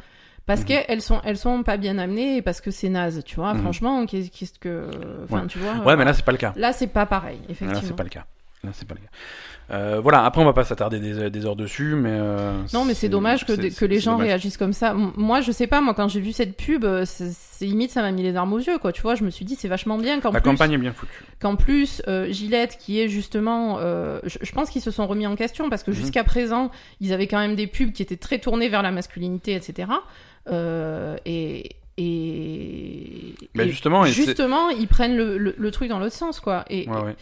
parce Mhm. qu'elles sont elles sont pas bien amenées et parce que c'est naze tu vois Mhm. franchement qu'est-ce, que enfin Ouais. tu vois Ouais, mais là, c'est pas le cas. là c'est pas pareil Là, effectivement c'est pas le cas. Là, c'est pas le cas. Euh, voilà, après, on va pas s'attarder des, des heures dessus, mais. euh, Non, mais c'est dommage que, que les gens dommage. réagissent comme ça. Moi, je sais pas, moi, quand j'ai vu cette pub, euh, c'est limite, ça m'a mis les larmes aux yeux, quoi. Tu vois, je me suis dit, c'est vachement bien qu'en La plus, campagne est bien foutue. qu'en plus euh, Gillette, qui est justement. je, je pense qu'ils se sont remis en question parce que Mhm. jusqu'à présent, ils avaient quand même des pubs qui étaient très tournées vers la masculinité, etc. Euh, et. Et, Bah, justement, et justement, ils prennent le, le- le truc dans l'autre sens, quoi. Et, Ouais, ouais.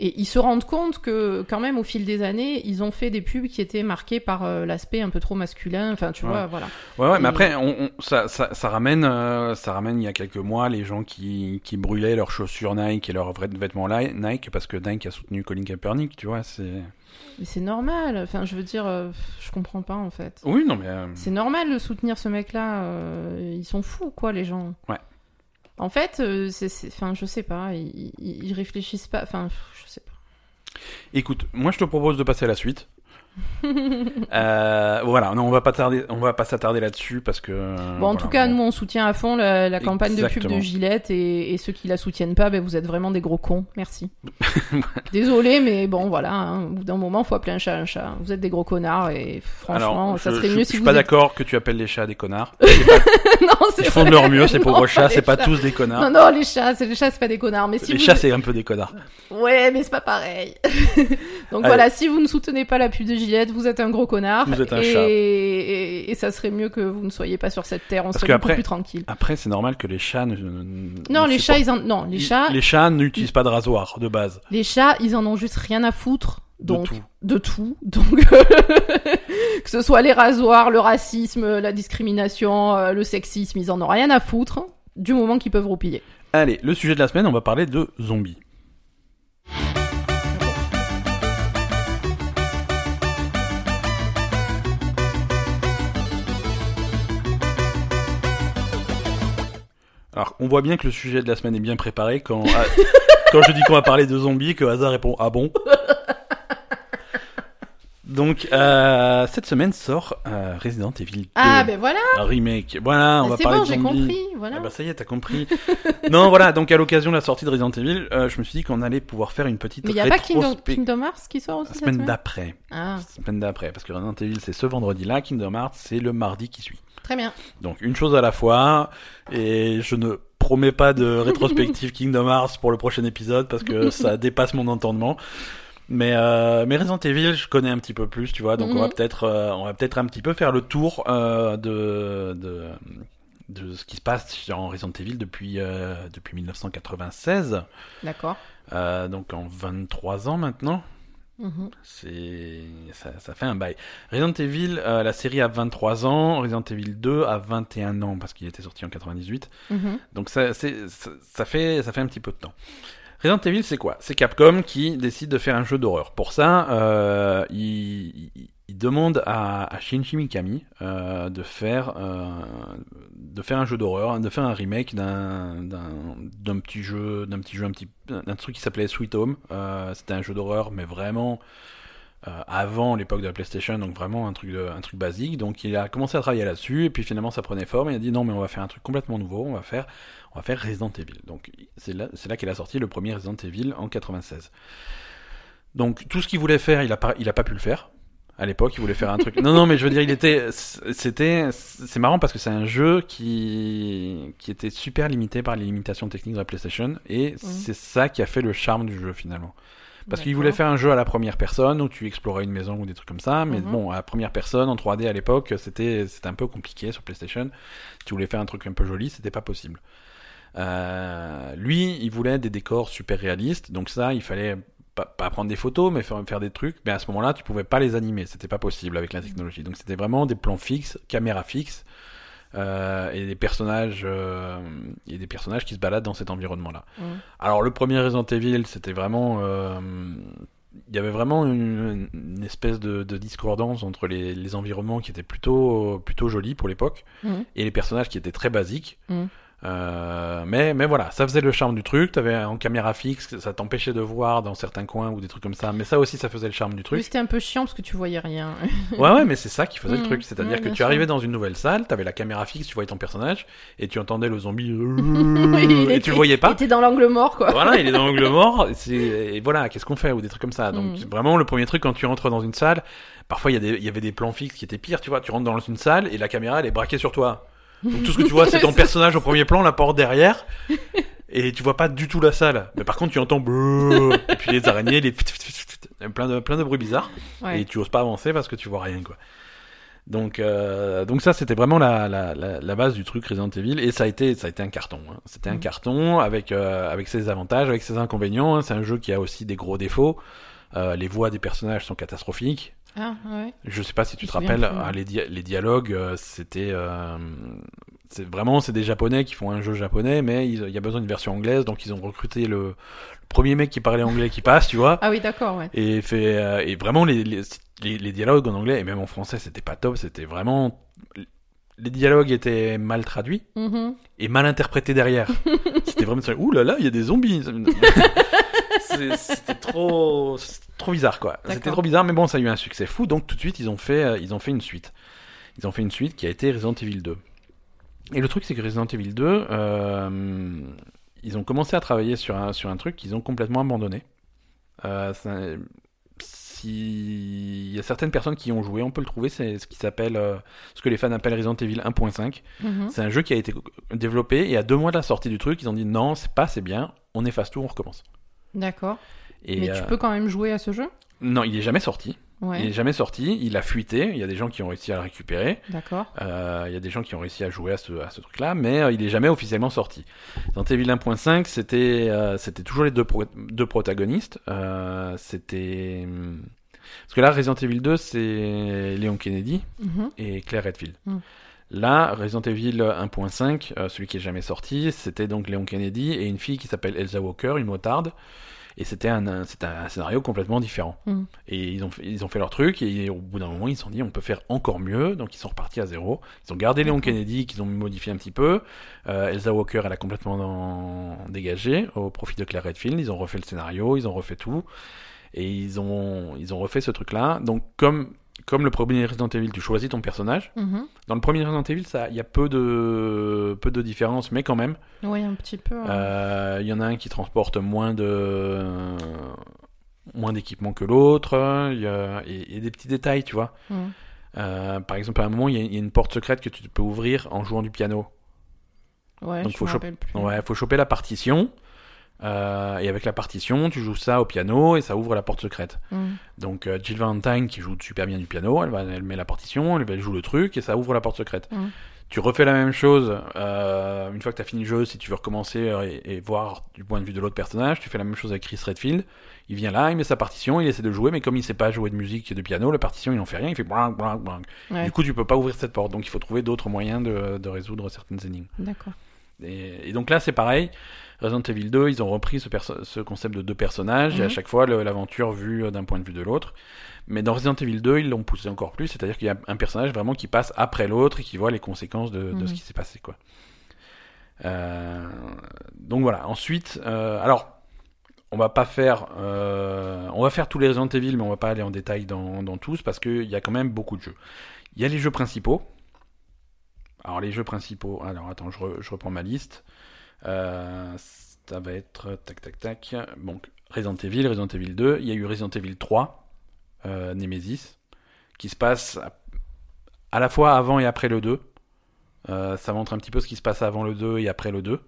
Et ils se rendent compte que, quand même, au fil des années, ils ont fait des pubs qui étaient marquées par euh, l'aspect un peu trop masculin. Enfin, tu Ouais. vois, voilà. Ouais, ouais, mais après, on, on- ça, ça, ça ramène, euh, ça ramène il y a quelques mois les gens qui, qui brûlaient leurs chaussures Nike et leurs vrais vêtements Nike parce que Nike a soutenu Colin Kaepernick, tu vois. C'est. Mais c'est normal. Enfin, je veux dire, euh, je comprends pas, en fait. Oui, non, mais. euh, C'est normal de soutenir ce mec-là. euh, ils sont fous, quoi, les gens. Ouais. En fait, euh, c'est, je sais pas. Ils- ils réfléchissent pas. Enfin, je sais pas. Écoute, moi je te propose de passer à la suite. Euh, voilà, non, on va pas tarder, on va pas s'attarder là-dessus parce que. Bon, en voilà, tout cas, bon. nous, on soutient à fond la, la campagne de pub de Gillette et, et ceux qui la soutiennent pas, ben, vous êtes vraiment des gros cons. Merci. [LAUGHS] Désolé, mais bon, voilà. hein, au bout d'un moment, faut appeler un chat un chat. Vous êtes des gros connards et franchement, Alors, ça je, serait je- mieux je si suis vous pas êtes- d'accord que tu appelles les chats des connards. [LAUGHS] non, Ils font de leur mieux, ces [LAUGHS] pauvres chats, c'est pas tous des connards. Non, non, les chats, c'est les chats, c'est pas des connards. Mais si les vous... chats, c'est un peu des connards. Ouais, mais c'est pas pareil. Donc Allez. voilà, si vous ne soutenez pas la pub de Gillette, vous êtes un gros connard. Vous êtes un et... chat. Et... et ça serait mieux que vous ne soyez pas sur cette terre, on Parce serait beaucoup plus tranquille. Après, c'est normal que les chats ne. Non, ne les chats, ils en... Non, les chats, Les chats n'utilisent pas de rasoir de base. les chats, ils en ont juste rien à foutre. De Donc, tout. de tout. [LAUGHS] Donc, que ce soit les rasoirs, le racisme, la discrimination, euh, le sexisme, ils en ont rien à foutre du moment qu'ils peuvent roupiller. Allez, le sujet de la semaine, on va parler de zombies. Alors, on voit bien que le sujet de la semaine est bien préparé quand, ah, [LAUGHS] quand je dis qu'on va parler de zombies, que Hazard répond Ah bon? Donc, euh, cette semaine sort euh, Resident Evil 2. Ah, ben voilà. Un remake. Voilà, on Ah, va C'est parler bon, de j'ai zombies. compris. Voilà. Ah bah ça y est, t'as compris. [LAUGHS] non, voilà, donc à l'occasion de la sortie de Resident Evil, euh, je me suis dit qu'on allait pouvoir faire une petite Mais il n'y a pas Kingdom, Hearts qui sort aussi la cette semaine semaine? d'après. Ah, Semaine d'après, parce que Resident Evil c'est ce vendredi-là, Kingdom Hearts c'est le mardi qui suit. Très bien. Donc une chose à la fois, et je ne promets pas de [LAUGHS] rétrospective Kingdom Hearts pour le prochain épisode parce que [LAUGHS] ça dépasse mon entendement. Mais, euh, mais Resident Evil, je connais un petit peu plus, tu vois, donc on va Mhm. peut-être, euh, on va peut-être un petit peu faire le tour euh, de, de de ce qui se passe en Resident Evil depuis euh, depuis 1996, D'accord. donc en 23 ans maintenant. Mhm. C'est ça, ça fait un bail. Resident Evil, euh, la série a 23 ans, Resident Evil 2 a 21 ans parce qu'il était sorti en 98. Mhm. Donc ça, c'est, ça, ça fait, ça fait un petit peu de temps. Resident Evil, c'est quoi? C'est Capcom qui décide de faire un jeu d'horreur. Pour ça, euh, il, il- demande à, à Shinji Mikami euh, de faire, euh, de faire un jeu d'horreur, de faire un remake d'un, d'un, d'un petit jeu, d'un petit jeu, un petit, d'un truc qui s'appelait Sweet Home. Euh, c'était un jeu d'horreur, mais vraiment euh, avant l'époque de la PlayStation, donc vraiment un truc, de, un truc basique. Donc il a commencé à travailler là-dessus, et puis finalement ça prenait forme. Et il a dit non, mais on va faire un truc complètement nouveau. On va faire, on va faire Resident Evil. Donc c'est là, c'est là qu'il a sorti le premier Resident Evil en 96. Donc tout ce qu'il voulait faire, il a pas, il a pas pu le faire. À l'époque, il voulait faire un truc. Non, non, mais je veux dire, il était, c'était, c'est marrant parce que c'est un jeu qui, qui était super limité par les limitations techniques de la PlayStation, et c'est ça qui a fait le charme du jeu finalement. Parce qu'il voulait faire un jeu à la première personne où tu explorais une maison ou des trucs comme ça, mais Mhm. bon, à la première personne en 3D à l'époque, c'était c'était un peu compliqué sur PlayStation. Si tu voulais faire un truc un peu joli, c'était pas possible. Euh, lui, il voulait des décors super réalistes, donc ça, il fallait pas, pas prendre des photos, mais faire, faire des trucs. Mais à ce moment-là, tu pouvais pas les animer, c'était pas possible avec la technologie. Donc c'était vraiment des plans fixes, caméra fixe, euh, et des personnages, euh, et des personnages qui se baladent dans cet environnement-là. Alors le premier Resident Evil, c'était vraiment, euh, il y avait vraiment une, une espèce de, de discordance entre les, les environnements qui étaient plutôt plutôt jolis pour l'époque Mhm. et les personnages qui étaient très basiques. Mhm. Euh, mais mais voilà, ça faisait le charme du truc. T'avais en caméra fixe, ça t'empêchait de voir dans certains coins ou des trucs comme ça. Mais ça aussi, ça faisait le charme du truc. c'était un peu chiant parce que tu voyais rien. [LAUGHS] Ouais, ouais, mais c'est ça qui faisait le Mhm. truc. C'est-à-dire que tu sûr. arrivais dans une nouvelle salle, t'avais la caméra fixe, tu voyais ton personnage et tu entendais le zombie [LAUGHS] Il et était- tu le voyais Il pas. était dans l'angle mort, quoi. Voilà, il est dans l'angle mort. [LAUGHS] Et voilà, qu'est-ce qu'on fait ou des trucs comme ça. Donc Mm. vraiment le premier truc quand tu rentres dans une salle, parfois il y, il y avait des plans fixes qui étaient pires. Tu vois, tu rentres dans une salle et la caméra elle est braquée sur toi. Donc tout ce que tu vois c'est ton [LAUGHS] personnage au premier plan, la porte derrière. Et tu vois pas du tout la salle. Mais par contre tu entends et puis les araignées, les plein de plein de bruits bizarres Ouais. et tu oses pas avancer parce que tu vois rien quoi. Donc euh, donc ça c'était vraiment la, la, la, base du truc Resident Evil et ça a été ça a été un carton. hein. C'était un Mhm. carton avec euh, avec ses avantages, avec ses inconvénients. hein. C'est un jeu qui a aussi des gros défauts. Euh, les voix des personnages sont catastrophiques. Ah, ouais. Je sais pas si tu te rappelles, ah, ouais. les, dia- les dialogues, euh, c'était, euh, vraiment, c'est des japonais qui font un jeu japonais, mais il y a besoin d'une version anglaise, donc ils ont recruté le, le premier mec qui parlait anglais qui passe, tu vois, Ah oui, d'accord, ouais. et fait, euh, et vraiment les, les, les, les dialogues en anglais et même en français, c'était pas top, c'était vraiment, les dialogues étaient mal traduits Mhm. et mal interprétés derrière. [LAUGHS] c'était vraiment, ouh là là, il y a des zombies. [LAUGHS] C'est- c'était trop, bizarre quoi. C'était trop bizarre, mais bon, ça a eu un succès fou, donc tout de suite ils ont fait, euh, ils ont fait une suite. Ils ont fait une suite qui a été Resident Evil 2. Et le truc c'est que Resident Evil 2, euh, ils ont commencé à travailler sur un sur un truc qu'ils ont complètement abandonné. Euh, ça- il y a certaines personnes qui y ont joué, on peut le trouver, c'est ce qui s'appelle, euh, ce que les fans appellent Resident Evil 1.5. Mhm. C'est un jeu qui a été développé et à deux mois de la sortie du truc, ils ont dit non, c'est pas assez bien, on efface tout, on recommence. D'accord. Mais euh, tu peux quand même jouer à ce jeu? Non, il est jamais sorti. Il Ouais, est jamais sorti. Il a fuité. Il y a des gens qui ont réussi à le récupérer. d'accord. Euh, il y a des gens qui ont réussi à jouer à ce, à ce truc-là, mais euh, il est jamais officiellement sorti. Dans Evil 1.5, c'était euh, c'était toujours les deux, pro- deux protagonistes. Euh, c'était hum, parce que là, Resident Evil 2, c'est Léon Kennedy Mhm. et Claire Redfield. Mm. Là, Resident Evil 1.5, euh, celui qui est jamais sorti, c'était donc Léon Kennedy et une fille qui s'appelle Elsa Walker, une motarde. Et c'était un, un- c'était un scénario complètement différent. Mm. Et ils ont, fait, ils ont fait leur truc, et au bout d'un moment, ils se sont dit, on peut faire encore mieux. Donc, ils sont repartis à zéro. Ils ont gardé Léon. Kennedy, qu'ils ont modifié un petit peu. Euh, Elsa Walker, elle a complètement dans- dégagé au profit de Claire Redfield. Ils ont refait le scénario, ils ont refait tout. Et ils ont, ils ont refait ce truc-là. Donc, comme, comme le premier Resident Evil, tu choisis ton personnage. Mhm. Dans le premier Resident Evil, il y a peu de, peu de différence, mais quand même. Oui, un petit peu. hein. Euh, Il y en a un qui transporte moins de moins d'équipement que l'autre. Il y a et, et des petits détails, tu vois. Euh, par exemple, à un moment, il y, a, y a une porte secrète que tu peux ouvrir en jouant du piano. Ouais, donc je faut plus. Ouais, faut choper la partition. Euh, et avec la partition, tu joues ça au piano et ça ouvre la porte secrète. Mhm. Donc euh, Jill Valentine qui joue super bien du piano, elle, va, elle met la partition, elle, joue le truc et ça ouvre la porte secrète. Mhm. Tu refais la même chose euh, une fois que tu as fini le jeu, si tu veux recommencer euh, et, et voir du point de vue de l'autre personnage, tu fais la même chose avec Chris Redfield. Il vient là, il met sa partition, il essaie de jouer, mais comme il sait pas jouer de musique et de piano, la partition il en fait rien, il fait blang, blang. Ouais, Du coup, tu peux pas ouvrir cette porte, donc il faut trouver d'autres moyens de, de résoudre certaines énigmes. d'accord. Et, et donc là, c'est pareil. Resident Evil 2, ils ont repris ce, ce concept de deux personnages, et à Mhm. chaque fois l'aventure vue euh, d'un point de vue de l'autre. Mais dans Resident Evil 2, ils l'ont poussé encore plus, c'est-à-dire qu'il y a un personnage vraiment qui passe après l'autre et qui voit les conséquences de, de Mhm. ce qui s'est passé, quoi. Euh, donc voilà. Ensuite, euh, alors, on va pas faire, euh, on va faire tous les Resident Evil, mais on va pas aller en détail dans, dans tous parce qu'il y a quand même beaucoup de jeux. Il y a les jeux principaux. Alors les jeux principaux. Alors attends, je, re- je reprends ma liste. Euh, ça va être tac tac tac. Donc Resident Evil, Resident Evil 2. Il y a eu Resident Evil 3, euh, Nemesis, qui se passe à, à la fois avant et après le 2. Euh, ça montre un petit peu ce qui se passe avant le 2 et après le 2.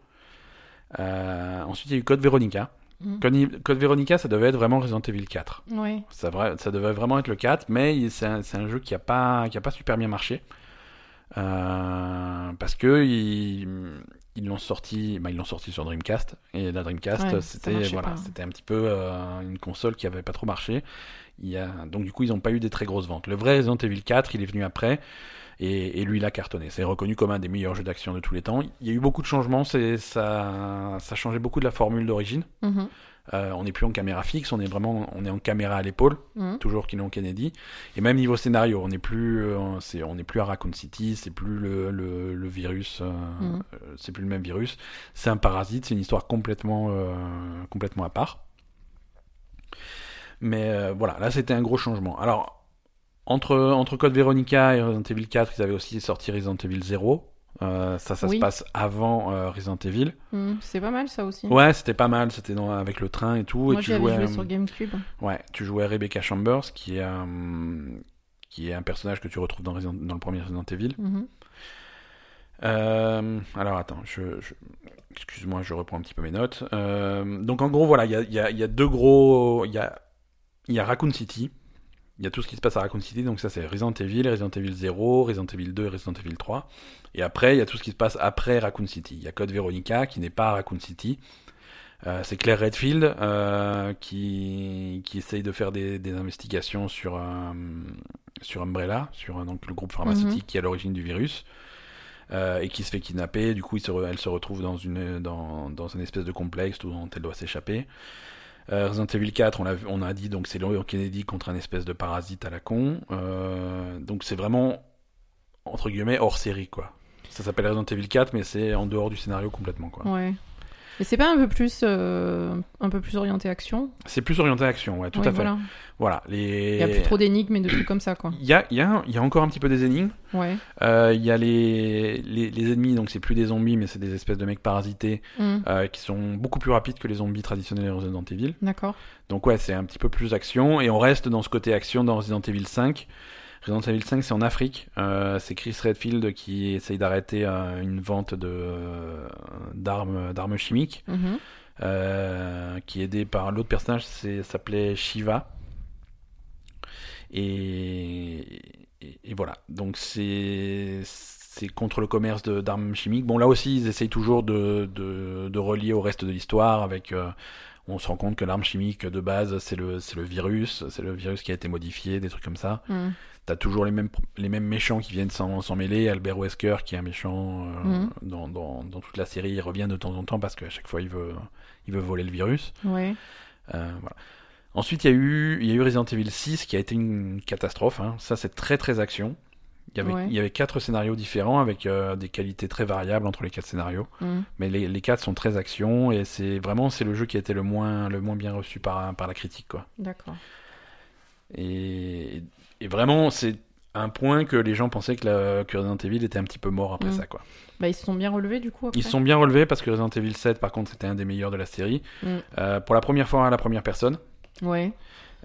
Euh, ensuite, il y a eu Code Veronica. Mhm. Code, Code Veronica, ça devait être vraiment Resident Evil 4. Ouais. Ça, devait vraiment être le 4, mais c'est un, jeu qui a pas, qui a pas super bien marché. Euh, parce que ils l'ont sorti, bah, ils l'ont sorti sur Dreamcast et la Dreamcast Ouais, c'était voilà, un petit peu euh, une console qui avait pas trop marché. Il y a, donc du coup ils n'ont pas eu des très grosses ventes. Le vrai Resident Evil 4, il est venu après et, et lui il a cartonné. C'est reconnu comme un des meilleurs jeux d'action de tous les temps. Il y a eu beaucoup de changements, c'est ça, ça changeait beaucoup de la formule d'origine. Mhm. Euh, on n'est plus en caméra fixe, on est vraiment, on est en caméra à l'épaule Mhm. toujours Kinon Kennedy. Et même niveau scénario, on n'est plus, euh, on n'est plus à Raccoon City, c'est plus le, le, le virus, euh, Mhm. euh, c'est plus le même virus. C'est un parasite, c'est une histoire complètement, complètement à part. Mais voilà, là c'était un gros changement. Alors entre entre Code Veronica et Resident Evil 4, ils avaient aussi sorti Resident Evil 0. Euh, ça, ça Oui. se passe avant euh, Resident Evil. Mhm. C'est pas mal ça aussi. Ouais, c'était pas mal. C'était dans- avec le train et tout. Moi et tu jouais, joué euh, sur GameCube. Ouais, tu jouais Rebecca Chambers, qui est, un, qui est un personnage que tu retrouves dans, Resident- dans le premier Resident Evil. Mhm. Euh, alors attends, je, je- excuse-moi, je reprends un petit peu mes notes. Euh, donc en gros, voilà, il y a, il y a- il y a deux gros... Il y a, il y a Raccoon City. Il y a tout ce qui se passe à Raccoon City, donc ça c'est Resident Evil, Resident Evil 0, Resident Evil 2, Resident Evil 3. Et après, il y a tout ce qui se passe après Raccoon City. Il y a Code Veronica qui n'est pas à Raccoon City. Euh, c'est Claire Redfield euh, qui, qui essaye de faire des, des investigations sur, euh, sur Umbrella, sur euh, donc, le groupe pharmaceutique qui est à l'origine du virus, euh, et qui se fait kidnapper. Du coup, il se re- elle se retrouve dans une, dans, dans une espèce de complexe dont elle doit s'échapper. Euh, Resident Evil 4, on, a dit, donc c'est Leon Kennedy contre un espèce de parasite à la con. Euh, donc c'est vraiment, entre guillemets, hors série, quoi. Ça s'appelle Resident Evil 4, mais c'est en dehors du scénario complètement, quoi. Mais c'est pas un peu plus, euh, un peu plus orienté action C'est plus orienté action, ouais, tout Oui, à fait. voilà. Voilà, les... Il y a plus trop d'énigmes et de trucs comme ça quoi. Il y a, y, a, il y a encore un petit peu des énigmes. Ouais. Euh, il y a les, les, les ennemis, donc c'est plus des zombies, mais c'est des espèces de mecs parasités Mhm. euh, qui sont beaucoup plus rapides que les zombies traditionnels de Resident Evil. D'accord. Donc ouais, c'est un petit peu plus action, et on reste dans ce côté action dans Resident Evil 5. Resident Evil 5, c'est en Afrique. Euh, c'est Chris Redfield qui essaye d'arrêter euh, une vente de euh, d'armes d'armes chimiques, Mhm. qui est aidé par l'autre personnage, c'est s'appelait Shiva. Et, et, et voilà. Donc c'est c'est contre le commerce de- d'armes chimiques. Bon là aussi, ils essayent toujours de de, de relier au reste de l'histoire avec. on se rend compte que l'arme chimique de base, c'est le, c'est le virus, c'est le virus qui a été modifié, des trucs comme ça. Mhm. T'as toujours les mêmes, les mêmes méchants qui viennent s'en mêler. Albert Wesker, qui est un méchant euh, Mhm. dans, dans, dans toute la série, il revient de temps en temps parce qu'à chaque fois, il veut, il veut voler le virus. Ouais. Euh, voilà. Ensuite, il y, a eu, il y a eu Resident Evil 6 qui a été une catastrophe. hein. Ça, c'est très très action. Il y avait, Ouais. il y avait quatre scénarios différents avec euh, des qualités très variables entre les quatre scénarios. Mhm. Mais les, les quatre sont très action et c'est vraiment c'est le jeu qui a été le moins, le moins bien reçu par, par la critique. D'accord. Et, et vraiment, c'est un point que les gens pensaient que, la, que Resident Evil était un petit peu mort après Mm. ça. Quoi. Bah, ils se sont bien relevés du coup après. Ils se sont bien relevés parce que Resident Evil 7, par contre, c'était un des meilleurs de la série. Mm. Euh, pour la première fois à la première personne. Ouais.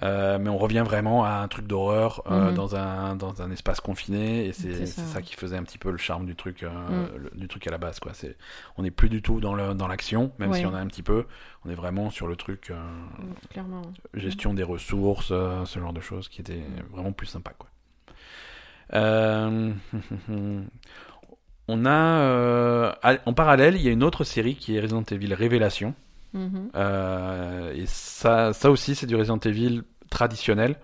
Euh, mais on revient vraiment à un truc d'horreur euh, Mhm. dans, un, dans un espace confiné et c'est ça, ça, qui faisait un petit peu le charme du truc, euh, Mm. le- du truc à la base. Quoi. C'est- On n'est plus du tout dans le- dans l'action, même Ouais. si on a un petit peu. On est vraiment sur le truc Mm, Clairement. gestion des ressources, ce genre de choses qui était vraiment plus sympa. Quoi. [LAUGHS] On a en parallèle, il y a une autre série qui est Resident Evil Révélation. Mhm. Euh, et ça, ça aussi, c'est du Resident Evil traditionnel,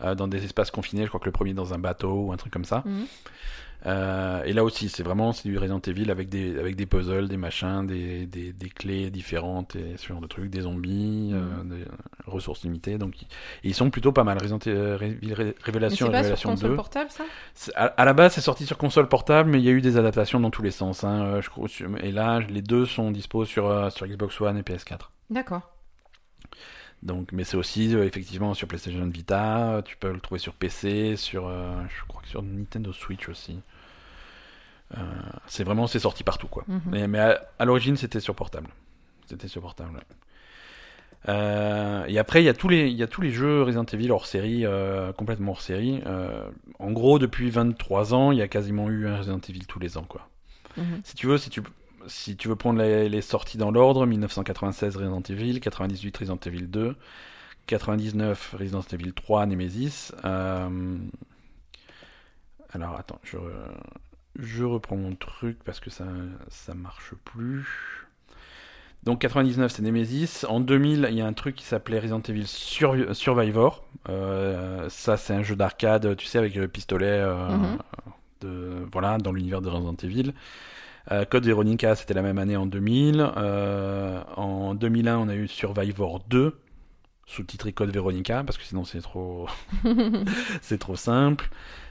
euh, dans des espaces confinés. Je crois que le premier dans un bateau ou un truc comme ça. Mhm. Euh, et là aussi, c'est vraiment c'est du Resident Evil avec des, avec des puzzles, des machins, des, des, des clés différentes et ce genre de trucs, des zombies, euh, Mhm. des ressources limitées. Donc, ils- et ils sont plutôt pas mal. Resident Evil Ré- Mais Révélation c'est et pas sur Révélation console 2. portable ça? À, à la base, c'est sorti sur console portable, mais il y a eu des adaptations dans tous les sens. Hein, euh, je et là, les deux sont dispo sur, euh, sur Xbox One et PS4. D'accord. Donc, mais c'est aussi euh, effectivement sur PlayStation Vita, tu peux le trouver sur PC, sur, euh, je crois que sur Nintendo Switch aussi. Euh, c'est vraiment, c'est sorti partout quoi. Mhm. Mais, mais à, à l'origine, c'était sur portable. C'était sur portable. Euh, et après, il y a tous les, il y a tous les jeux Resident Evil hors série, euh, complètement hors série. Euh, en gros, depuis 23 ans, il y a quasiment eu un Resident Evil tous les ans quoi. Mhm. Si tu veux, si tu, si tu veux prendre les, les sorties dans l'ordre, 1996 Resident Evil, 98 Resident Evil 2, 99 Resident Evil 3 Nemesis. Alors attends, je, je reprends mon truc parce que ça ça marche plus. Donc 99 c'est Nemesis. En 2000 il y a un truc qui s'appelait Resident Evil Sur- Survivor. Euh, ça c'est un jeu d'arcade, tu sais avec le pistolet. euh, Mhm. de, voilà, dans l'univers de Resident Evil. Euh, Code Veronica, c'était la même année en 2000. Euh, en 2001, on a eu Survivor 2, sous-titré Code Veronica, parce que sinon c'est trop, [LAUGHS] c'est trop simple.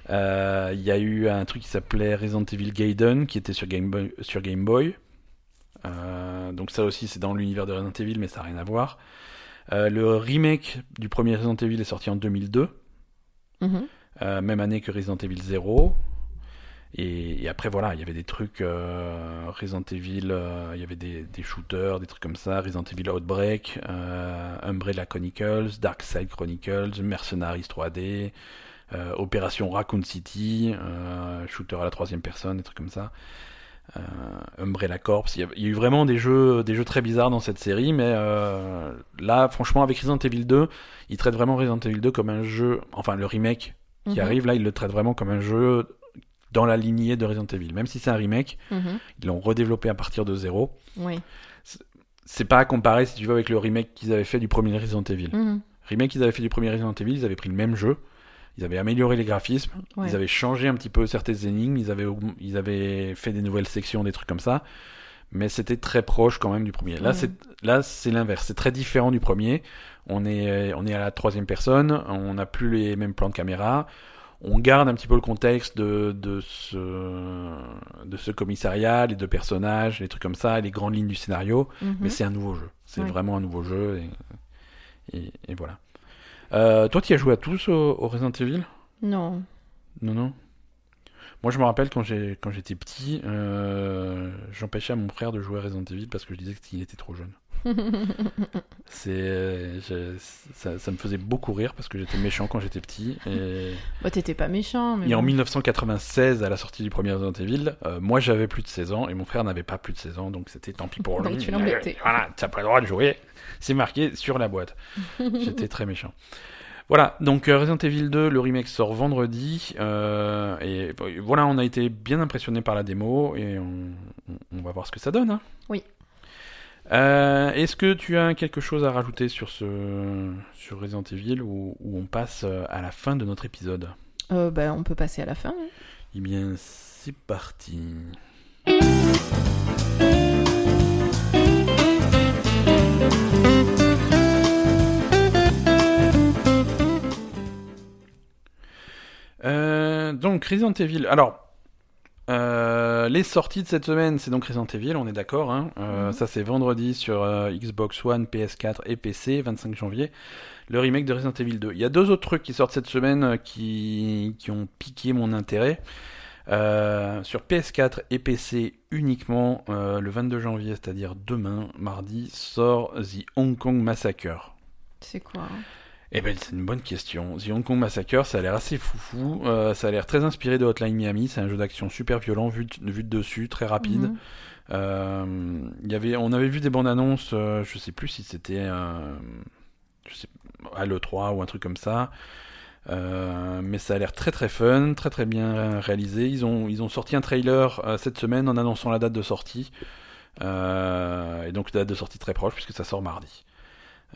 Euh, Il y a eu un truc qui s'appelait Resident Evil Gaiden, qui était sur Game Boy. Sur Game Boy. Euh, donc ça aussi, c'est dans l'univers de Resident Evil, mais ça n'a rien à voir. Euh, le remake du premier Resident Evil est sorti en 2002. Mhm. Même année que Resident Evil 0. Et, et après, voilà, il y avait des trucs euh, Resident Evil, euh, il y avait des, des shooters, des trucs comme ça, Resident Evil Outbreak, euh, Umbrella Chronicles, Dark Side Chronicles, Mercenaries 3D, euh, Opération Raccoon City, euh, shooter à la troisième personne, des trucs comme ça. Euh, Umbrella Corps, il y, a, il y a eu vraiment des jeux, des jeux très bizarres dans cette série, mais euh, là, franchement, avec Resident Evil 2, ils traitent vraiment Resident Evil 2 comme un jeu, enfin le remake qui Mhm. arrive, là, ils le traitent vraiment comme un jeu dans la lignée de Resident Evil. Même si c'est un remake, Mhm. ils l'ont redéveloppé à partir de zéro. Oui. C'est pas à comparer, si tu veux, avec le remake qu'ils avaient fait du premier Resident Evil. Mhm. Remake qu'ils avaient fait du premier Resident Evil, ils avaient pris le même jeu, ils avaient amélioré les graphismes, Ouais. ils avaient changé un petit peu certaines énigmes, ils avaient, ils avaient fait des nouvelles sections, des trucs comme ça. Mais c'était très proche quand même du premier. Là, Ouais. c'est là, c'est l'inverse. C'est très différent du premier. On est, on est à la troisième personne. On n'a plus les mêmes plans de caméra. On garde un petit peu le contexte de, de ce, de ce commissariat, les deux personnages, les trucs comme ça, les grandes lignes du scénario. Mhm. Mais c'est un nouveau jeu. C'est Ouais. vraiment un nouveau jeu. Et, et, et voilà. Euh, toi, tu as joué à tous au, au Resident Evil? Non. Non, non. Moi, je me rappelle quand j'étais petit, euh, j'empêchais à mon frère de jouer à Resident Evil parce que je disais qu'il était trop jeune. [LAUGHS] C'est je- ça, ça me faisait beaucoup rire parce que j'étais méchant quand j'étais petit. Et, bah, t'étais pas méchant, mais. et en bon. 1996, à la sortie du premier Resident Evil, euh, moi j'avais plus de 16 ans et mon frère n'avait pas plus de 16 ans, donc c'était tant pis pour Donc lui. tu l'embêtais. Voilà, t'as pas le droit de jouer. C'est marqué sur la boîte. [LAUGHS] J'étais très méchant. Voilà, donc euh, Resident Evil 2, le remake sort vendredi. euh, et euh, voilà, on a été bien impressionné par la démo et on va voir ce que ça donne. hein. Oui. Euh, Est-ce que tu as quelque chose à rajouter sur, ce, sur Resident Evil ou, on passe euh, à la fin de notre épisode? Euh, bah, on peut passer à la fin. hein. Eh bien, c'est parti. Euh, donc Resident Evil. Alors, euh, les sorties de cette semaine, c'est donc Resident Evil, on est d'accord. Hein euh, Mhm. Ça, c'est vendredi sur euh, Xbox One, PS4 et PC, 25 janvier. Le remake de Resident Evil 2. Il y a deux autres trucs qui sortent cette semaine qui, qui ont piqué mon intérêt. Sur PS4 et PC uniquement, le 22 janvier, c'est-à-dire demain, mardi, sort The Hong Kong Massacre. C'est quoi hein? Eh ben, c'est une bonne question. The Hong Kong Massacre, ça a l'air assez foufou. Euh, ça a l'air très inspiré de Hotline Miami. C'est un jeu d'action super violent, vu de, vu de dessus, très rapide. Mhm. Euh, il y avait, on avait vu des bandes annonces. euh, je sais plus si c'était euh, je sais, à l'E3 ou un truc comme ça. Euh, mais ça a l'air très très fun, très très bien réalisé. Ils ont, ils ont sorti un trailer euh, cette semaine en annonçant la date de sortie. Euh, et donc date de sortie très proche puisque ça sort mardi.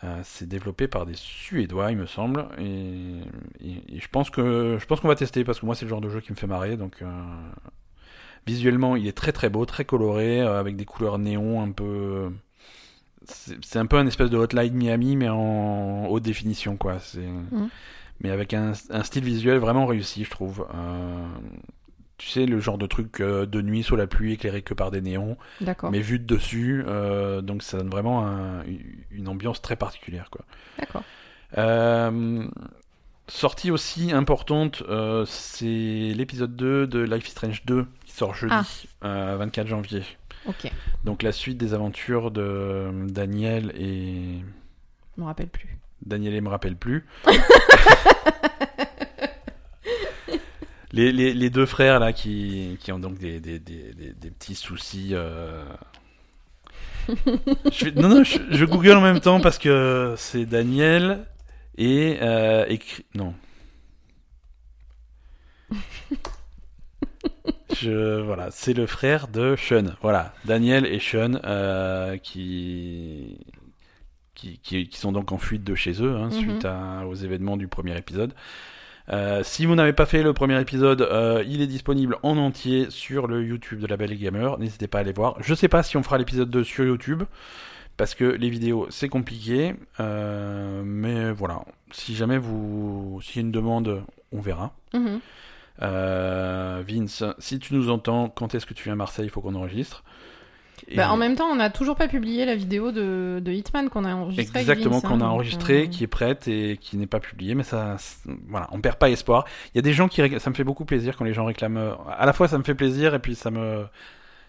Euh, c'est développé par des Suédois, il me semble, et, et- et je pense que je pense qu'on va tester parce que moi c'est le genre de jeu qui me fait marrer. Donc euh, visuellement, il est très très beau, très coloré, euh, avec des couleurs néon un peu. C'est un peu un espèce de Hotline Miami mais en haute définition quoi. C'est mais avec un, un style visuel vraiment réussi, je trouve. Tu sais, le genre de truc euh, de nuit sous la pluie éclairé que par des néons, D'accord. mais vu de dessus, euh, donc ça donne vraiment un- une ambiance très particulière quoi. D'accord. Euh, sortie aussi importante, euh, c'est l'épisode 2 de Life is Strange 2 qui sort jeudi, Ah. euh, 24 janvier. Ok. Donc la suite des aventures de Daniel et Je me rappelle plus. Daniel et me rappelle plus. [LAUGHS] les, les, les deux frères là qui, qui ont donc des, des, des, des, petits soucis. euh, [LAUGHS] je Non, non, je, je google en même temps parce que c'est Daniel et. euh, écrit... Non. [LAUGHS] Je, voilà, c'est le frère de Sean. Voilà, Daniel et Sean euh, qui, qui, qui, qui sont donc en fuite de chez eux hein, Mhm. suite à- aux événements du premier épisode. Euh, si vous n'avez pas fait le premier épisode, euh, il est disponible en entier sur le YouTube de la Belle Gamer. N'hésitez pas à aller voir. Je sais pas si on fera l'épisode 2 sur YouTube parce que les vidéos c'est compliqué, euh, mais voilà. Si jamais vous, s'il y a une demande, on verra. Mhm. Vince, si tu nous entends, quand est-ce que tu viens à Marseille? Il faut qu'on enregistre. Bah, en même temps, on n'a toujours pas publié la vidéo de, de Hitman qu'on a enregistrée. avec Exactement, qu'on a donc, enregistré, euh, qui est prête et qui n'est pas publiée, mais ça, voilà, on perd pas espoir. Il y a des gens qui, ça me fait beaucoup plaisir quand les gens réclament. À la fois, ça me fait plaisir et puis ça me,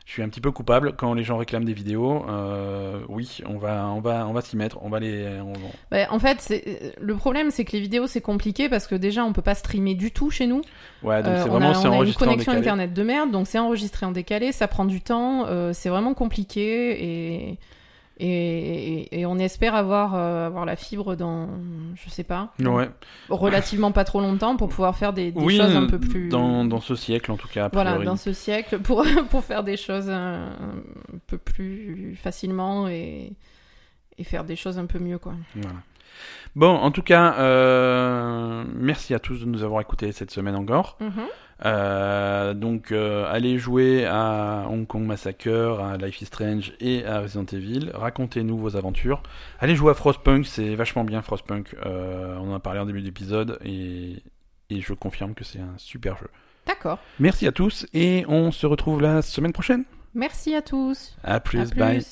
je suis un petit peu coupable quand les gens réclament des vidéos. Euh, oui, on va, on va, on va s'y mettre, on va les. on- bah, en fait, le problème, c'est que les vidéos, c'est compliqué parce que déjà, on peut pas streamer du tout chez nous. Ouais, donc Euh, c'est on vraiment a, c'est on a une connexion internet de merde, donc c'est enregistré en décalé, ça prend du temps, euh, c'est vraiment compliqué et, et, et- et on espère avoir, euh, avoir la fibre dans, je sais pas, Ouais. relativement pas trop longtemps pour pouvoir faire des, des oui, choses un peu plus. dans, dans ce siècle en tout cas. Voilà, dans ce siècle, pour, [LAUGHS] pour faire des choses un, un peu plus facilement et, et faire des choses un peu mieux, quoi. Voilà. Bon, en tout cas, euh, merci à tous de nous avoir écoutés cette semaine encore. Mhm. Euh, donc, euh, allez jouer à Hong Kong Massacre, à Life is Strange et à Resident Evil. Racontez-nous vos aventures. Allez jouer à Frostpunk, c'est vachement bien Frostpunk. Euh, on en a parlé en début d'épisode et, et je confirme que c'est un super jeu. D'accord. Merci à tous et on se retrouve la semaine prochaine. Merci à tous. À plus, à plus. bye.